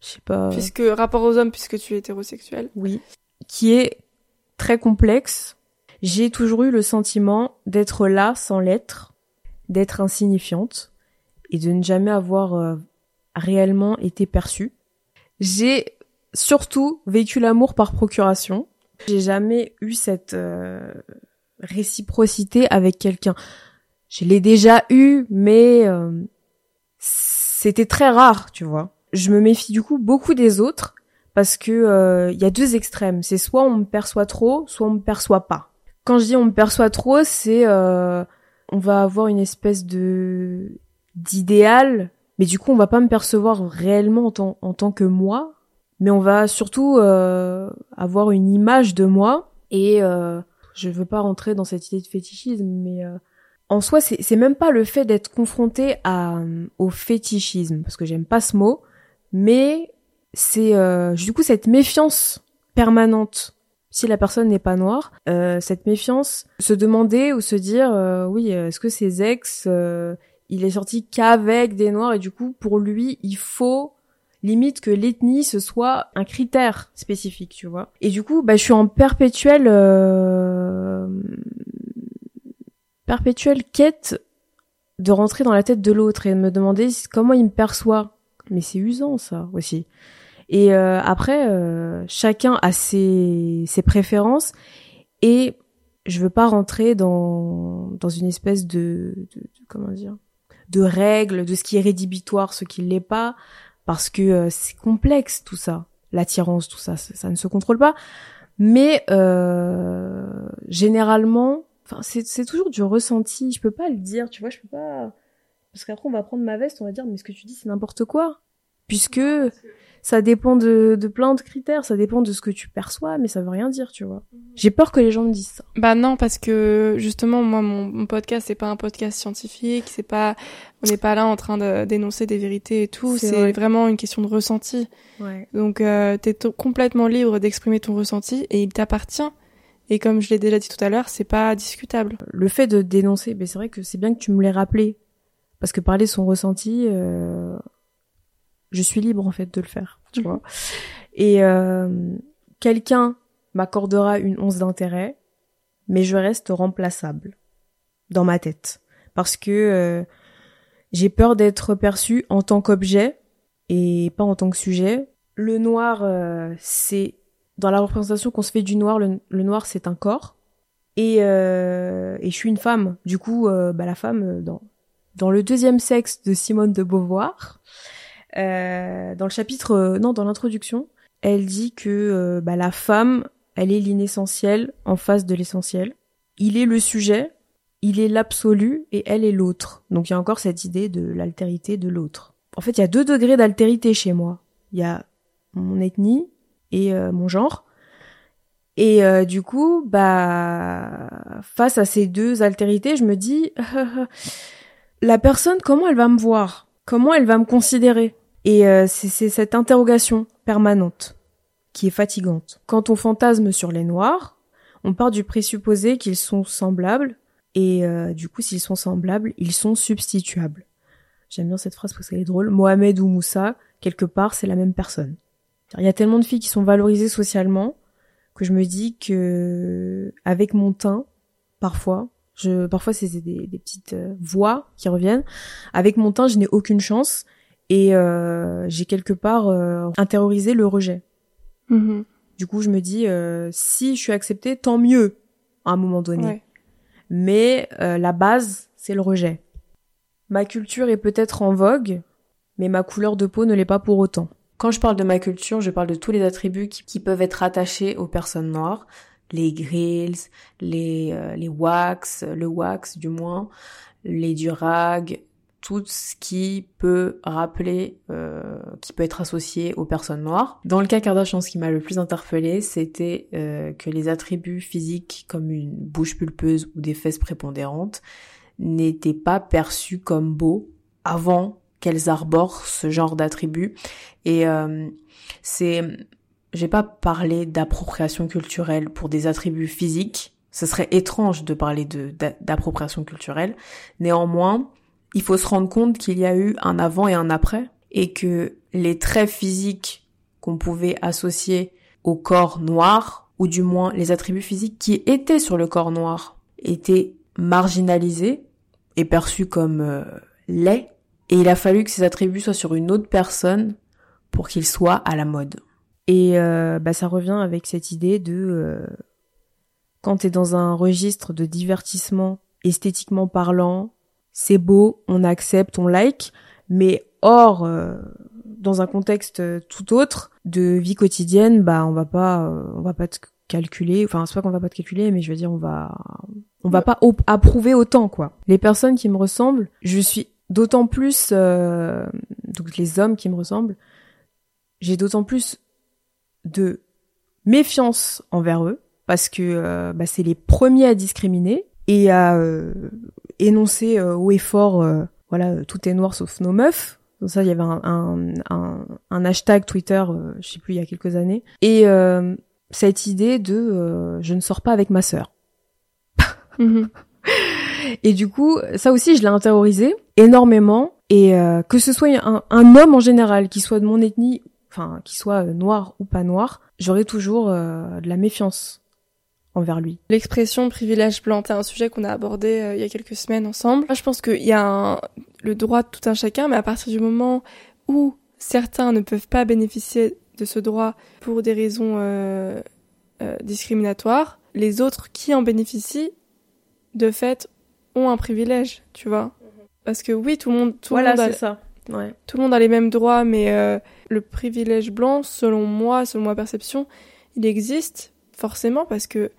je sais pas. Puisque rapport aux hommes, puisque tu es hétérosexuel. Oui. Qui est très complexe. J'ai toujours eu le sentiment d'être là sans l'être, d'être insignifiante et de ne jamais avoir euh, réellement été perçue. J'ai surtout vécu l'amour par procuration. J'ai jamais eu cette euh, réciprocité avec quelqu'un. Je l'ai déjà eu, mais euh, c'était très rare, tu vois. Je me méfie du coup beaucoup des autres parce que il y a deux extrêmes. C'est soit on me perçoit trop, soit on me perçoit pas. Quand je dis on me perçoit trop, c'est on va avoir une espèce de d'idéal, mais du coup on va pas me percevoir réellement en, en tant que moi, mais on va surtout euh, avoir une image de moi et euh, je veux pas rentrer dans cette idée de fétichisme, mais euh, en soi c'est même pas le fait d'être confronté à au fétichisme parce que j'aime pas ce mot, mais c'est euh, du coup cette méfiance permanente si la personne n'est pas noire, euh, cette méfiance, se demander ou se dire euh, oui, est-ce que ses ex, euh, il est sorti qu'avec des noirs et du coup pour lui il faut limite que l'ethnie ce soit un critère spécifique, tu vois. Et du coup, bah je suis en perpétuelle perpétuelle quête de rentrer dans la tête de l'autre et de me demander comment il me perçoit. Mais c'est usant ça aussi. Et euh, après, euh, chacun a ses, ses préférences et je veux pas rentrer dans dans une espèce de, de, de comment dire de règles de ce qui est rédhibitoire, ce qui l'est pas, parce que euh, c'est complexe tout ça, l'attirance, tout ça, ça, ça, ne se contrôle pas. Mais euh, généralement, enfin c'est c'est toujours du ressenti. Je peux pas le dire, tu vois, je peux pas parce qu'après on va prendre ma veste, on va dire mais ce que tu dis c'est n'importe quoi, puisque ça dépend de, de plein de critères, ça dépend de ce que tu perçois, mais ça veut rien dire, tu vois. J'ai peur que les gens me disent ça. Bah non, parce que justement, moi, mon, mon podcast, c'est pas un podcast scientifique, c'est pas, on n'est pas là en train de dénoncer des vérités et tout, c'est vraiment une question de ressenti. Ouais. Donc, euh, t'es complètement libre d'exprimer ton ressenti et il t'appartient. Et comme je l'ai déjà dit tout à l'heure, c'est pas discutable. Le fait de dénoncer, ben c'est vrai que c'est bien que tu me l'aies rappelé. Parce que parler son ressenti, euh, je suis libre en fait de le faire, tu Mhm. vois. Et euh, quelqu'un m'accordera une once d'intérêt, mais je reste remplaçable dans ma tête parce que euh, j'ai peur d'être perçue en tant qu'objet et pas en tant que sujet. Le noir, euh, c'est dans la représentation qu'on se fait du noir, le, le noir c'est un corps et euh, et je suis une femme. Du coup, euh, bah la femme euh, dans dans le deuxième sexe de Simone de Beauvoir. Euh, dans le chapitre, euh, non, dans l'introduction, elle dit que euh, bah, la femme, elle est l'inessentiel en face de l'essentiel. Il est le sujet, il est l'absolu et elle est l'autre. Donc il y a encore cette idée de l'altérité de l'autre. En fait, il y a deux degrés d'altérité chez moi. Il y a mon ethnie et mon genre. Et du coup, bah, face à ces deux altérités, je me dis, <laughs> la personne, comment elle va me voir? Comment elle va me considérer? Et euh, c'est cette interrogation permanente qui est fatigante. Quand on fantasme sur les noirs, on part du présupposé qu'ils sont semblables, et euh, du coup, s'ils sont semblables, ils sont substituables. J'aime bien cette phrase parce qu'elle est drôle. Mohamed ou Moussa, quelque part, c'est la même personne. Il y a tellement de filles qui sont valorisées socialement que je me dis que avec mon teint, parfois, je, parfois c'est des, des petites euh, voix qui reviennent. Avec mon teint, je n'ai aucune chance et euh, j'ai quelque part euh, intériorisé le rejet. Mhm. Du coup, je me dis euh, si je suis acceptée, tant mieux à un moment donné. Ouais. Mais euh, la base, c'est le rejet. Ma culture est peut-être en vogue, mais ma couleur de peau ne l'est pas pour autant. Quand je parle de ma culture, je parle de tous les attributs qui, qui peuvent être attachés aux personnes noires, les grills, les euh, les wax, le wax du moins, les durags, tout ce qui peut rappeler, euh, qui peut être associé aux personnes noires. Dans le cas Kardashian, ce qui m'a le plus interpellé, c'était euh, que les attributs physiques comme une bouche pulpeuse ou des fesses prépondérantes n'étaient pas perçus comme beaux avant qu'elles arborent ce genre d'attributs. Et euh, c'est j'ai pas parlé d'appropriation culturelle pour des attributs physiques. Ce serait étrange de parler d'appropriation culturelle. Néanmoins, il faut se rendre compte qu'il y a eu un avant et un après et que les traits physiques qu'on pouvait associer au corps noir, ou du moins les attributs physiques qui étaient sur le corps noir, étaient marginalisés et perçus comme euh, laids, et il a fallu que ces attributs soient sur une autre personne pour qu'ils soient à la mode. Et euh, bah, ça revient avec cette idée de euh, quand tu es dans un registre de divertissement esthétiquement parlant, c'est beau, on accepte, on like, mais hors euh, dans un contexte tout autre de vie quotidienne, bah on va pas on va pas te calculer, enfin c'est pas qu'on va pas te calculer, mais je veux dire on va on va pas approuver autant quoi. Les personnes qui me ressemblent, je suis d'autant plus donc les hommes qui me ressemblent, j'ai d'autant plus de méfiance envers eux parce que euh, bah, c'est les premiers à discriminer et à euh, énoncer euh, haut et fort voilà tout est noir sauf nos meufs. Donc ça il y avait un, un, un, hashtag Twitter je sais plus il y a quelques années. Et cette idée de je ne sors pas avec ma sœur. Mhm. <laughs> et du coup ça aussi je l'ai intériorisé énormément. Et que ce soit un, un homme en général qui soit de mon ethnie enfin qu'il soit euh, noir ou pas noir, j'aurais toujours euh, de la méfiance envers lui. L'expression privilège blanc, c'est un sujet qu'on a abordé euh, il y a quelques semaines ensemble. je pense qu'il y a le droit de tout un chacun, mais à partir du moment où certains ne peuvent pas bénéficier de ce droit pour des raisons discriminatoires, les autres qui en bénéficient, de fait, ont un privilège, tu vois. Parce que oui, tout le monde, tout le monde a, ça. Ouais. Tout le monde a les mêmes droits, mais euh, le privilège blanc, selon moi, selon ma perception, il existe forcément parce que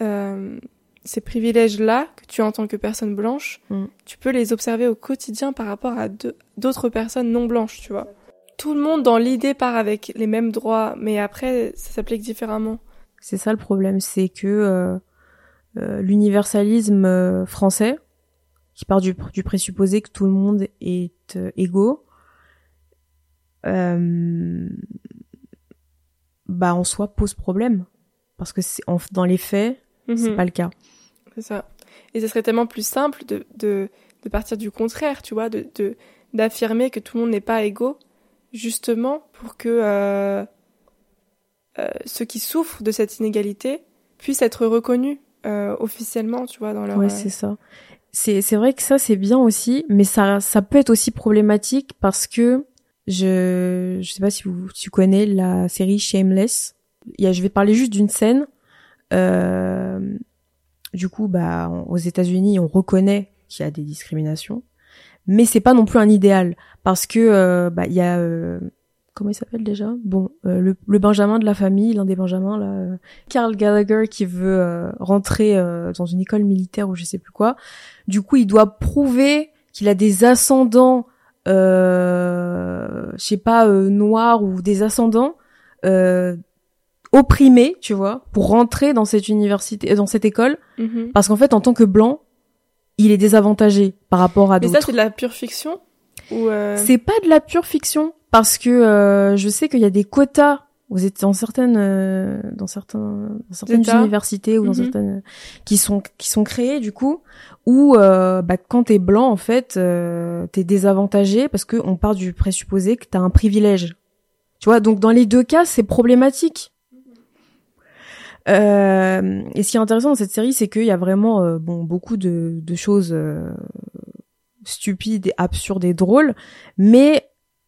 euh, ces privilèges-là que tu as en tant que personne blanche, mm. tu peux les observer au quotidien par rapport à d'autres personnes non blanches, tu vois. Tout le monde dans l'idée part avec les mêmes droits, mais après ça s'applique différemment. C'est ça le problème, c'est que euh, euh l'universalisme euh, français, qui part du, du, présupposé que tout le monde est égaux, euh, bah en soi pose problème parce que c'est dans les faits c'est mhm. pas le cas. C'est ça. Et ce serait tellement plus simple de, de, de partir du contraire, tu vois, de d'affirmer que tout le monde n'est pas égaux, justement pour que euh, euh, ceux qui souffrent de cette inégalité puissent être reconnus euh, officiellement, tu vois, dans leur. Ouais, c'est ça c'est c'est vrai que ça c'est bien aussi, mais ça ça peut être aussi problématique parce que je je sais pas si vous tu connais la série Shameless. Il y a, je vais parler juste d'une scène. Euh, du coup, bah aux États-Unis, on reconnaît qu'il y a des discriminations, mais c'est pas non plus un idéal parce que euh, bah il y a euh, comment il s'appelle déjà? Bon, euh, le, Benjamin de la famille, l'un des Benjamins là, euh, Carl Gallagher qui veut euh, rentrer dans une école militaire ou je sais plus quoi. Du coup, il doit prouver qu'il a des ascendants, euh, je sais pas, noirs ou des ascendants opprimés, tu vois, pour rentrer dans cette université, dans cette école, mm-hmm. parce qu'en fait, en tant que blanc, il est désavantagé par rapport à d'autres. Mais ça, c'est de la pure fiction ou C'est pas de la pure fiction parce que euh, je sais qu'il y a des quotas vous êtes dans certaines euh, dans certains dans certaines universités ou dans mhm. certaines qui sont qui sont créées du coup où euh, bah, quand t'es blanc en fait euh, t'es désavantagé parce que on part du présupposé que t'as un privilège tu vois donc dans les deux cas c'est problématique euh, et ce qui est intéressant dans cette série c'est qu'il y a vraiment bon beaucoup de, de choses stupides et absurdes et drôles mais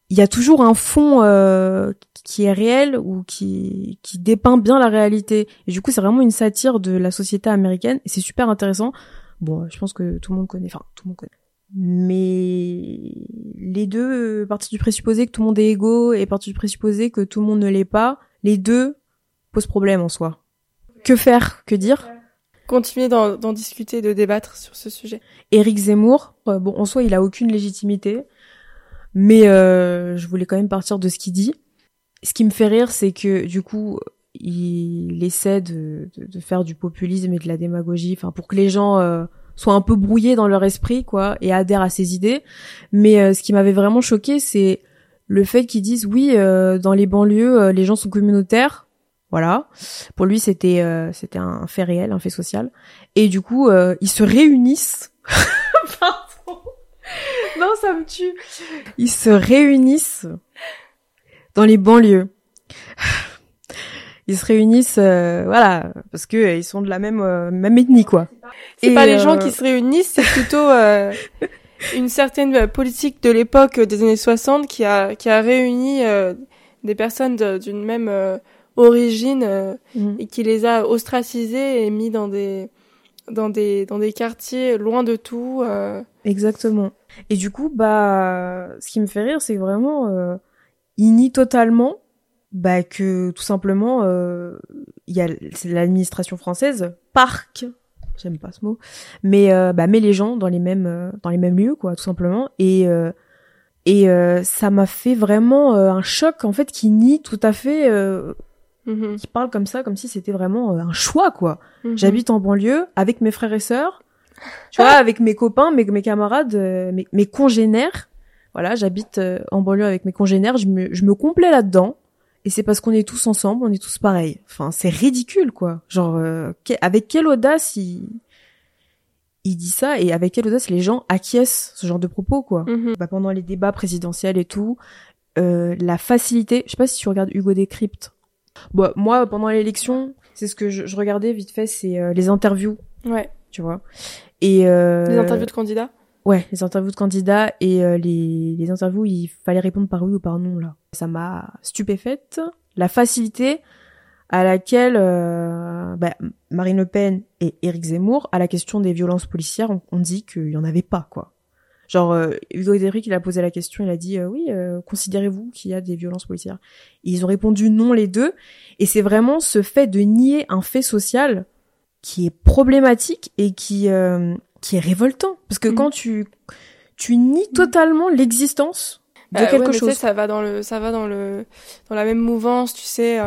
il y a toujours un fond euh, qui est réel ou qui qui dépeint bien la réalité. Et du coup, c'est vraiment une satire de la société américaine et c'est super intéressant. Bon, je pense que tout le monde connaît, enfin tout le monde connaît. Mais les deux, euh, partie du présupposé que tout le monde est égaux et partie du présupposé que tout le monde ne l'est pas, les deux posent problème en soi. Que faire Que dire? Continuer d'en discuter, de débattre sur ce sujet. Éric Zemmour, euh, bon, en soi, il a aucune légitimité. Mais euh, je voulais quand même partir de ce qu'il dit. Ce qui me fait rire, c'est que du coup, il essaie de, de, faire du populisme et de la démagogie, enfin pour que les gens euh, soient un peu brouillés dans leur esprit, quoi, et adhèrent à ses idées. Mais euh, ce qui m'avait vraiment choqué, c'est le fait qu'ils disent oui, euh, dans les banlieues, euh, les gens sont communautaires. Voilà. Pour lui, c'était euh, c'était un fait réel, un fait social. Et du coup, ils se réunissent. <laughs> Pardon. Non, ça me tue. Ils se réunissent dans les banlieues. Ils se réunissent, voilà, parce que ils sont de la même même ethnie, quoi. C'est pas les gens qui se réunissent, c'est plutôt <laughs> une certaine politique de l'époque des années 60 qui a qui a réuni euh, des personnes d'une même euh, origine euh, mhm. et qui les a ostracisés et mis dans des dans des dans des quartiers loin de tout. Exactement. Et du coup, bah, ce qui me fait rire, c'est vraiment il nie totalement bah que tout simplement il y a l'administration française parc j'aime pas ce mot, mais euh, bah met les gens dans les mêmes euh, dans les mêmes lieux quoi, tout simplement. Et euh, et ça m'a fait vraiment un choc en fait qui nie tout à fait, mm-hmm. qui parle comme ça, comme si c'était vraiment un choix quoi. Mm-hmm. J'habite en banlieue avec mes frères et sœurs, <laughs> tu vois, avec mes copains, mes mes camarades, mes, mes congénères. Voilà, j'habite en banlieue avec mes congénères, je me je me complais là-dedans. Et c'est parce qu'on est tous ensemble, on est tous pareils. Enfin, c'est ridicule, quoi. Genre, euh, avec quelle audace il... il dit ça et avec quelle audace les gens acquiescent ce genre de propos, quoi. Mhm. bah, pendant les débats présidentiels et tout, euh, la facilité. Je sais pas si tu regardes Hugo Décrypte. Bon, moi, pendant l'élection, c'est ce que je, regardais vite fait, c'est euh, les interviews. Ouais. Tu vois. Et les interviews de candidats? Ouais, les interviews de candidats et euh, les, les interviews, il fallait répondre par oui ou par non là. Ça m'a stupéfaite. La facilité à laquelle euh, bah, Marine Le Pen et Éric Zemmour, à la question des violences policières, on, dit qu'il y en avait pas quoi. Genre euh, Hugo Dédric, il a posé la question, il a dit euh, oui, considérez-vous qu'il y a des violences policières? Ils ont répondu non les deux, et c'est vraiment ce fait de nier un fait social qui est problématique et qui qui est révoltant parce que mm. quand tu tu nies totalement l'existence de bah quelque chose. ça va dans le ça va dans le dans la même mouvance, tu sais.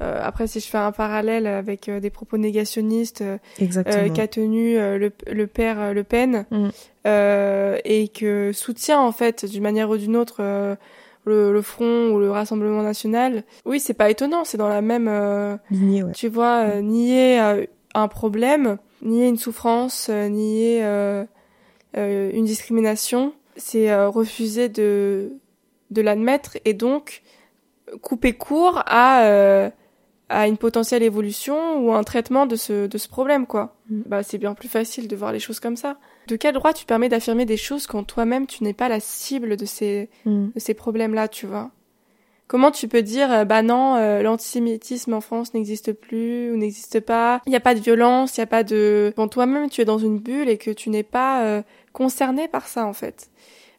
Euh, euh, après, si je fais un parallèle avec euh, des propos négationnistes qu'a tenu le, le, père Le Pen mm. et que soutient en fait d'une manière ou d'une autre le, le, Front ou le Rassemblement National, oui, c'est pas étonnant, c'est dans la même lignée. Ouais. Tu vois, mm. nier un problème nier une souffrance, euh, nier euh, euh, une discrimination, c'est refuser de, de l'admettre et donc couper court à, à une potentielle évolution ou un traitement de ce, de ce problème, quoi. Mm. Bah, c'est bien plus facile de voir les choses comme ça. De quel droit tu permets d'affirmer des choses quand toi-même tu n'es pas la cible de ces, mm. de ces problèmes-là, tu vois? Comment tu peux dire euh, bah non, euh, l'antisémitisme en France n'existe plus ou n'existe pas, il n'y a pas de violence, il n'y a pas de quand toi-même tu es dans une bulle et que tu n'es pas euh, concerné par ça en fait.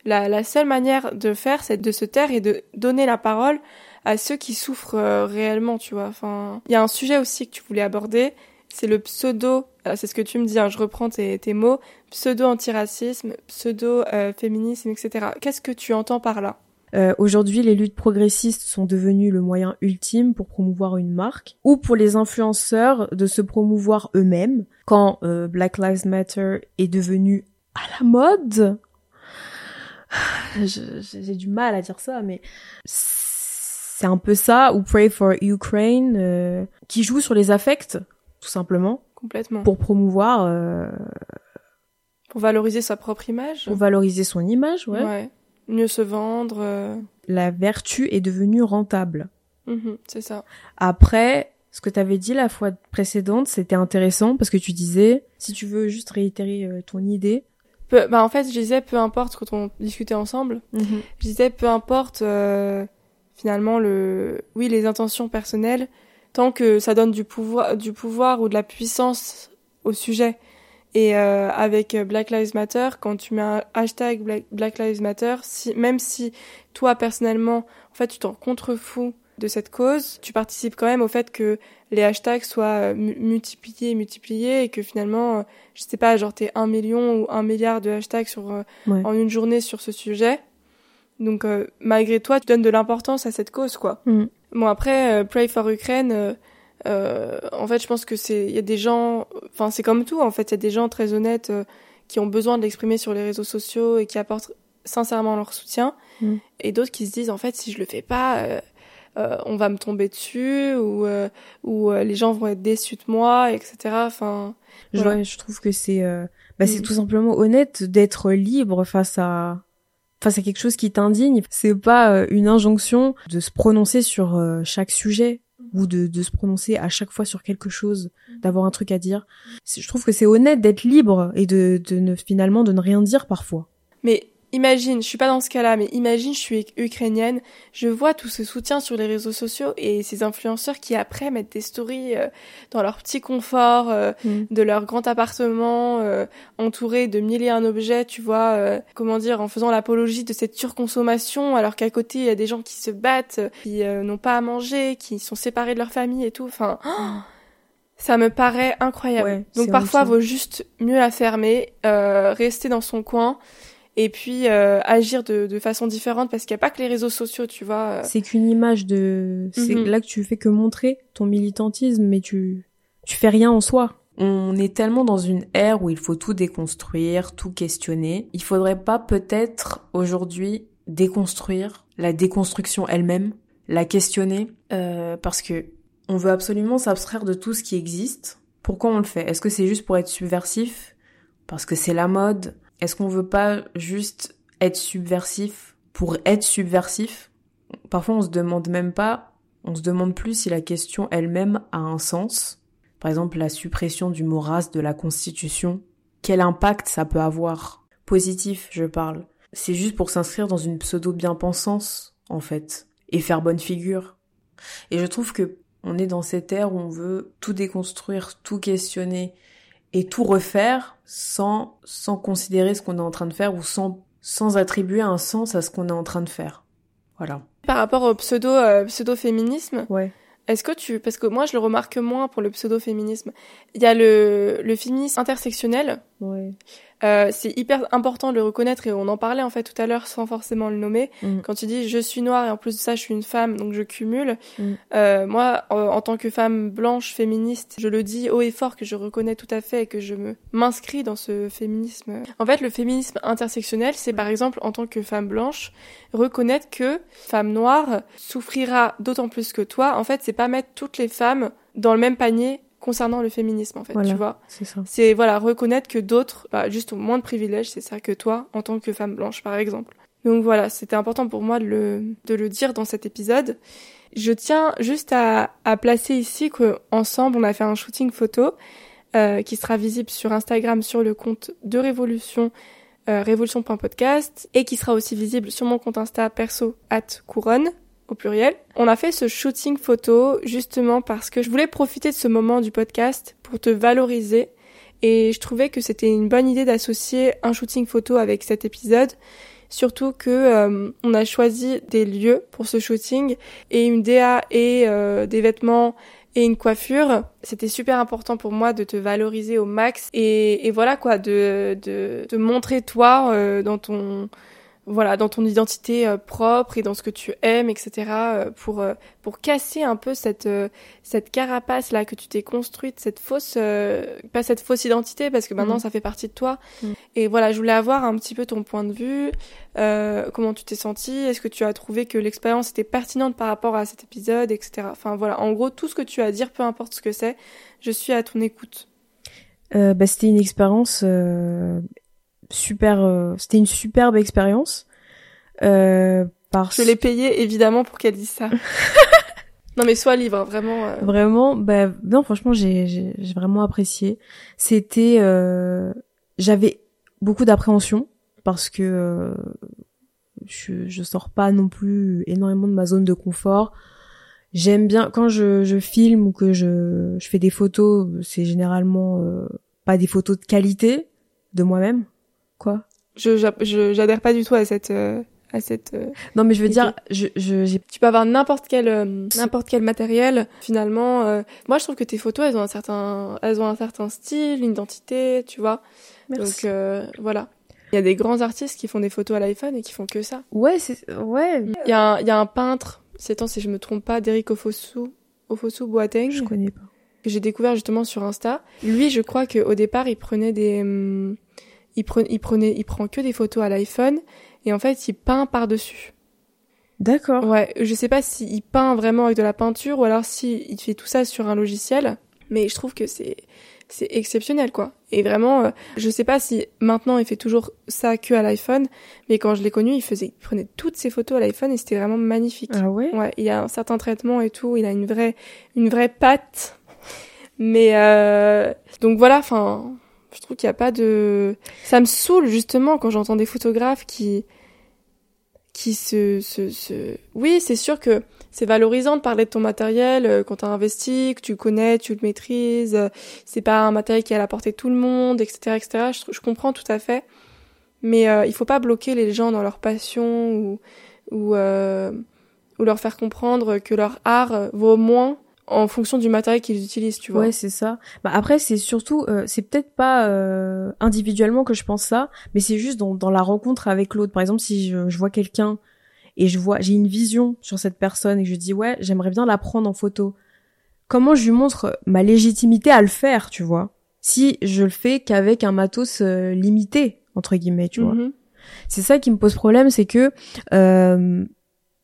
La, la seule manière de faire c'est de se taire et de donner la parole à ceux qui souffrent réellement, tu vois. Enfin, il y a un sujet aussi que tu voulais aborder, c'est le pseudo, c'est ce que tu me dis, hein, je reprends tes, mots, pseudo-antiracisme, pseudo-féminisme, etc. Qu'est-ce que tu entends par là? Euh, Aujourd'hui, les luttes progressistes sont devenues le moyen ultime pour promouvoir une marque ou pour les influenceurs de se promouvoir eux-mêmes. Quand euh, Black Lives Matter est devenu à la mode, <sighs> j'ai du mal à dire ça, mais c'est un peu ça, ou Pray for Ukraine, euh, qui joue sur les affects, tout simplement. Complètement. Pour promouvoir... Euh, pour valoriser sa propre image. Pour valoriser son image, ouais. ouais mieux se vendre. Euh. La vertu est devenue rentable. Mhm, c'est ça. Après, ce que tu avais dit la fois précédente, c'était intéressant parce que tu disais, si tu veux juste réitérer euh, ton idée. Peu, bah en fait, je disais peu importe quand on discutait ensemble. Mhm. Je disais peu importe euh, finalement le, oui, les intentions personnelles, tant que ça donne du pouvoir, du pouvoir ou de la puissance au sujet. Et euh, avec Black Lives Matter, quand tu mets un hashtag Black, Lives Matter, si, même si toi personnellement, en fait, tu t'en contrefous de cette cause, tu participes quand même au fait que les hashtags soient euh, multipliés et multipliés et que finalement, euh, je sais pas, genre t'es un million ou un milliard de hashtags sur en une journée sur ce sujet. Donc malgré toi, tu donnes de l'importance à cette cause, quoi. Mm. Bon après, Pray for Ukraine euh, en fait, je pense que c'est, il y a des gens, enfin, c'est comme tout, en fait, il y a des gens très honnêtes euh, qui ont besoin de l'exprimer sur les réseaux sociaux et qui apportent sincèrement leur soutien, Mm. et d'autres qui se disent en fait si je le fais pas, euh, euh, on va me tomber dessus ou euh, ou euh, les gens vont être déçus de moi, etc. Enfin, Je, ouais, je trouve que c'est euh, bah, c'est Mm. tout simplement honnête d'être libre face à face à quelque chose qui t'indigne. C'est pas euh, une injonction de se prononcer sur euh, chaque sujet ou de, de se prononcer à chaque fois sur quelque chose, d'avoir un truc à dire. Je trouve que c'est honnête d'être libre et de, de ne finalement de ne rien dire parfois. Mais imagine, je suis pas dans ce cas-là, mais imagine, je suis ukrainienne, je vois tout ce soutien sur les réseaux sociaux et ces influenceurs qui après mettent des stories euh, dans leur petit confort, euh, Mm. de leur grand appartement, euh, entouré de mille et un objets, tu vois, euh, comment dire, en faisant l'apologie de cette surconsommation, alors qu'à côté il y a des gens qui se battent, qui n'ont pas à manger, qui sont séparés de leur famille et tout. Enfin, <gasps> ça me paraît incroyable. Ouais, Donc parfois, vaut juste mieux la fermer, euh, rester dans son coin et puis euh, agir de, de façon différente parce qu'il n'y a pas que les réseaux sociaux, tu vois. euh. C'est qu'une image de c'est Mhm. là que tu fais que montrer ton militantisme mais tu tu fais rien en soi. On est tellement dans une ère où il faut tout déconstruire, tout questionner. Il faudrait pas peut-être aujourd'hui déconstruire la déconstruction elle-même, la questionner, euh, parce que on veut absolument s'abstraire de tout ce qui existe. Pourquoi on le fait? Est-ce que c'est juste pour être subversif? Parce que c'est la mode Est-ce qu'on veut pas juste être subversif pour être subversif? Parfois on se demande même pas, on se demande plus si la question elle-même a un sens. Par exemple, la suppression du mot race de la Constitution. Quel impact ça peut avoir? Positif, je parle. C'est juste pour s'inscrire dans une pseudo-bien-pensance, en fait, et faire bonne figure. Et je trouve que on est dans cette ère où on veut tout déconstruire, tout questionner et tout refaire sans, sans considérer ce qu'on est en train de faire ou sans, sans attribuer un sens à ce qu'on est en train de faire. Voilà. Par rapport au pseudo euh, pseudo-féminisme, Ouais. est-ce que tu parce que moi je le remarque moins pour le pseudo-féminisme. Il y a le le féminisme intersectionnel. Ouais. Euh, c'est hyper important de le reconnaître et on en parlait en fait tout à l'heure sans forcément le nommer. Mm. Quand tu dis je suis noire et en plus de ça je suis une femme donc je cumule. Mm. Euh, moi en, en tant que femme blanche féministe, je le dis haut et fort que je reconnais tout à fait et que je me m'inscris dans ce féminisme. En fait le féminisme intersectionnel c'est par exemple en tant que femme blanche reconnaître que femme noire souffrira d'autant plus que toi. En fait c'est pas mettre toutes les femmes dans le même panier concernant le féminisme en fait Voilà. tu vois. C'est voilà reconnaître que d'autres, bah, juste ont moins de privilèges, c'est ça que toi, en tant que femme blanche par exemple. Donc voilà, c'était important pour moi de le, de le dire dans cet épisode. Je tiens juste à, à placer ici qu'ensemble on a fait un shooting photo euh, qui sera visible sur Instagram sur le compte de Révolution, euh, révolution.podcast, et qui sera aussi visible sur mon compte Insta perso at couronne au pluriel. On a fait ce shooting photo justement parce que je voulais profiter de ce moment du podcast pour te valoriser et je trouvais que c'était une bonne idée d'associer un shooting photo avec cet épisode. Surtout que euh, on a choisi des lieux pour ce shooting et une DA et euh, des vêtements et une coiffure. C'était super important pour moi de te valoriser au max et, et voilà quoi, de, de, montrer toi euh, dans ton voilà dans ton identité euh, propre et dans ce que tu aimes etc euh, pour euh, pour casser un peu cette euh, cette carapace là que tu t'es construite cette fausse euh, pas cette fausse identité parce que maintenant Mm. ça fait partie de toi Mm. et voilà je voulais avoir un petit peu ton point de vue euh, comment tu t'es senti est-ce que tu as trouvé que l'expérience était pertinente par rapport à cet épisode etc enfin voilà en gros tout ce que tu as à dire peu importe ce que c'est je suis à ton écoute Euh, bah, c'était une expérience euh, super. euh, c'était une superbe expérience. Euh, parce je l'ai payé évidemment pour qu'elle dise ça <laughs> non mais sois libre vraiment euh. Vraiment, bah non, franchement, j'ai j'ai j'ai vraiment apprécié. C'était, euh, j'avais beaucoup d'appréhension parce que euh, je je sors pas non plus énormément de ma zone de confort. J'aime bien quand je je filme ou que je je fais des photos, c'est généralement euh, pas des photos de qualité de moi-même, quoi. je j'a- je- j'adhère pas du tout à cette euh, à cette euh, Non, mais je veux dire, je je tu peux avoir n'importe quel euh, n'importe quel matériel finalement euh, moi je trouve que tes photos elles ont un certain elles ont un certain style une identité tu vois donc euh, voilà il y a des grands artistes qui font des photos à l'iPhone et qui font que ça ouais, c'est ouais, il y a un, il y a un peintre c'est temps si je me trompe pas Derrick Ofosu Ofosu Boateng je connais pas. que j'ai découvert justement sur Insta. Lui, je crois qu'au départ, il prenait des, hum, il prenait, il prenait, il prend que des photos à l'iPhone. et en fait il peint par dessus. D'accord. Ouais, je sais pas s'il peint vraiment avec de la peinture ou alors si il fait tout ça sur un logiciel, mais je trouve que c'est c'est exceptionnel quoi. Et vraiment, euh, je sais pas si maintenant il fait toujours ça que à l'iPhone, mais quand je l'ai connu, il faisait, il prenait toutes ses photos à l'iPhone et c'était vraiment magnifique. Ah ouais? Ouais, il a un certain traitement et tout, il a une vraie une vraie patte. Mais euh, donc voilà, enfin, je trouve qu'il y a pas de, ça me saoule justement quand j'entends des photographes qui qui se, se, se... oui c'est sûr que c'est valorisant de parler de ton matériel euh, quand t'as investi que tu connais tu le maîtrises euh, c'est pas un matériel qui est à la portée de tout le monde etc etc je, je comprends tout à fait. Mais euh, il faut pas bloquer les gens dans leur passion ou ou, euh, ou leur faire comprendre que leur art vaut moins en fonction du matériel qu'ils utilisent, tu vois. Ouais, c'est ça. Bah après, c'est surtout, euh, c'est peut-être pas euh, individuellement que je pense ça, mais c'est juste dans, dans la rencontre avec l'autre. Par exemple, si je, je vois quelqu'un et je vois, j'ai une vision sur cette personne et je dis ouais, j'aimerais bien la prendre en photo. Comment je lui montre ma légitimité à le faire, tu vois? Si je le fais qu'avec un matos euh, limité entre guillemets, tu vois. Mhm. C'est ça qui me pose problème, c'est que euh,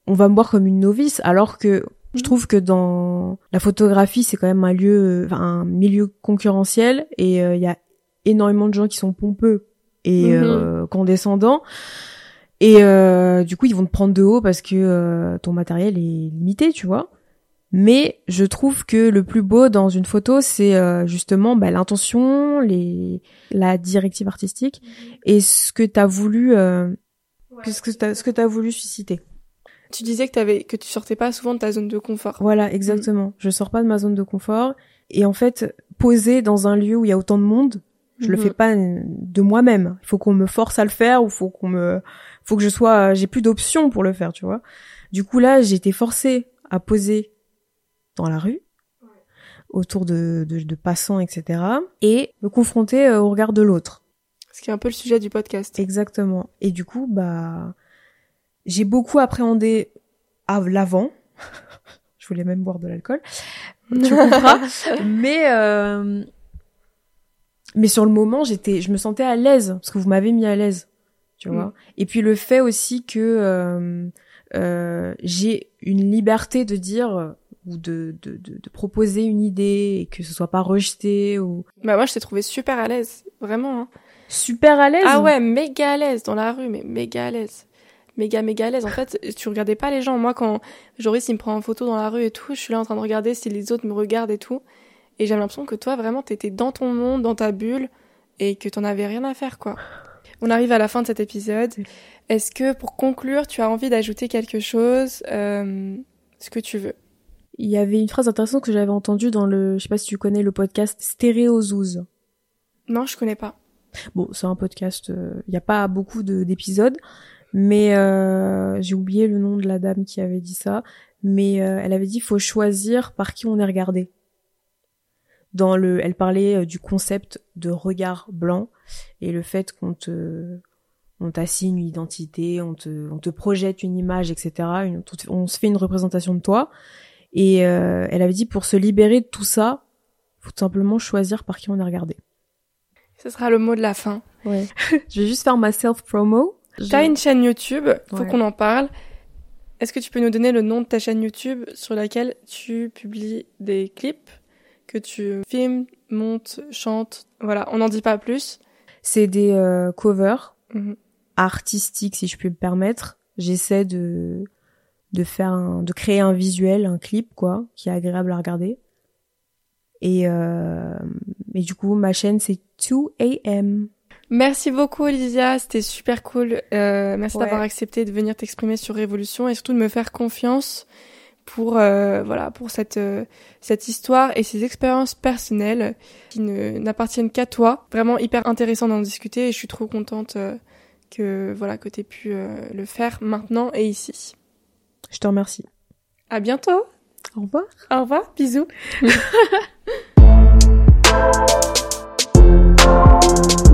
on va me voir comme une novice, alors que je Mhm. trouve que dans la photographie, c'est quand même un lieu, enfin, un milieu concurrentiel, et euh, il y a énormément de gens qui sont pompeux et Mhm. euh, condescendants. Et euh, du coup, ils vont te prendre de haut parce que euh, ton matériel est limité, tu vois. Mais je trouve que le plus beau dans une photo, c'est euh, justement bah, l'intention, les, la directive artistique et ce que t'as voulu, euh, ce que t'as, ce que t'as voulu susciter. Tu disais que t'avais que tu sortais pas souvent de ta zone de confort. Voilà, exactement. Je sors pas de ma zone de confort et en fait, poser dans un lieu où il y a autant de monde, je le Mhm. fais pas de moi-même. Il faut qu'on me force à le faire ou faut qu'on me, faut que je sois, j'ai plus d'options pour le faire, tu vois. Du coup là, j'ai été forcée à poser dans la rue, autour de, de, de passants, etc. Et me confronter euh, au regard de l'autre. Ce qui est un peu le sujet du podcast. Exactement. Et du coup, bah, j'ai beaucoup appréhendé à l'avant. <laughs> Je voulais même boire de l'alcool. Tu comprends. <laughs> mais, euh, mais sur le moment, j'étais, je me sentais à l'aise parce que vous m'avez mis à l'aise, tu vois. Mm. Et puis le fait aussi que euh, euh, j'ai une liberté de dire euh, ou de, de, de, de proposer une idée et que ce soit pas rejeté ou Bah moi je t'ai trouvé super à l'aise, vraiment. hein. super à l'aise. Ah ouais, méga à l'aise dans la rue, mais méga à l'aise. Méga méga à l'aise. En fait, tu regardais pas les gens. Moi quand Joris il me prend en photo dans la rue et tout, je suis là en train de regarder si les autres me regardent et tout. Et j'avais l'impression que toi vraiment t'étais dans ton monde, dans ta bulle et que t'en avais rien à faire quoi. On arrive à la fin de cet épisode. Est-ce que pour conclure, tu as envie d'ajouter quelque chose, euh, ce que tu veux? Il y avait une phrase intéressante que j'avais entendue dans le, je sais pas si tu connais le podcast Stéréozouz. Non, je connais pas. Bon, c'est un podcast, euh, il n'y a pas beaucoup de- d'épisodes, mais euh, j'ai oublié le nom de la dame qui avait dit ça, mais euh, elle avait dit faut choisir par qui on est regardé. Dans le, elle parlait euh, du concept de regard blanc et le fait qu'on te, on t'assigne une identité, on te, on te projette une image, etc. Une- on se fait une représentation de toi. Et euh, elle avait dit pour se libérer de tout ça, faut tout simplement choisir par qui on est regardé. Ce sera le mot de la fin. Ouais. <laughs> je vais juste faire ma self-promo. T'as une chaîne YouTube, faut Ouais. qu'on en parle. Est-ce que tu peux nous donner le nom de ta chaîne YouTube sur laquelle tu publies des clips, que tu filmes, montes, chantes? Voilà, on n'en dit pas plus. C'est des euh, covers Mhm. artistiques, si je puis me permettre. J'essaie de de faire un, de créer un visuel, un clip quoi, qui est agréable à regarder. Et euh, et du coup, ma chaîne c'est 2am. Merci beaucoup Olivia, c'était super cool. Euh, merci Ouais. d'avoir accepté de venir t'exprimer sur Révolution et surtout de me faire confiance pour euh, voilà pour cette euh, cette histoire et ces expériences personnelles qui ne n'appartiennent qu'à toi. Vraiment hyper intéressant d'en discuter et je suis trop contente euh, que voilà que t'aies pu euh, le faire maintenant et ici. Je te remercie. À bientôt. Au revoir. Au revoir. Bisous. <laughs>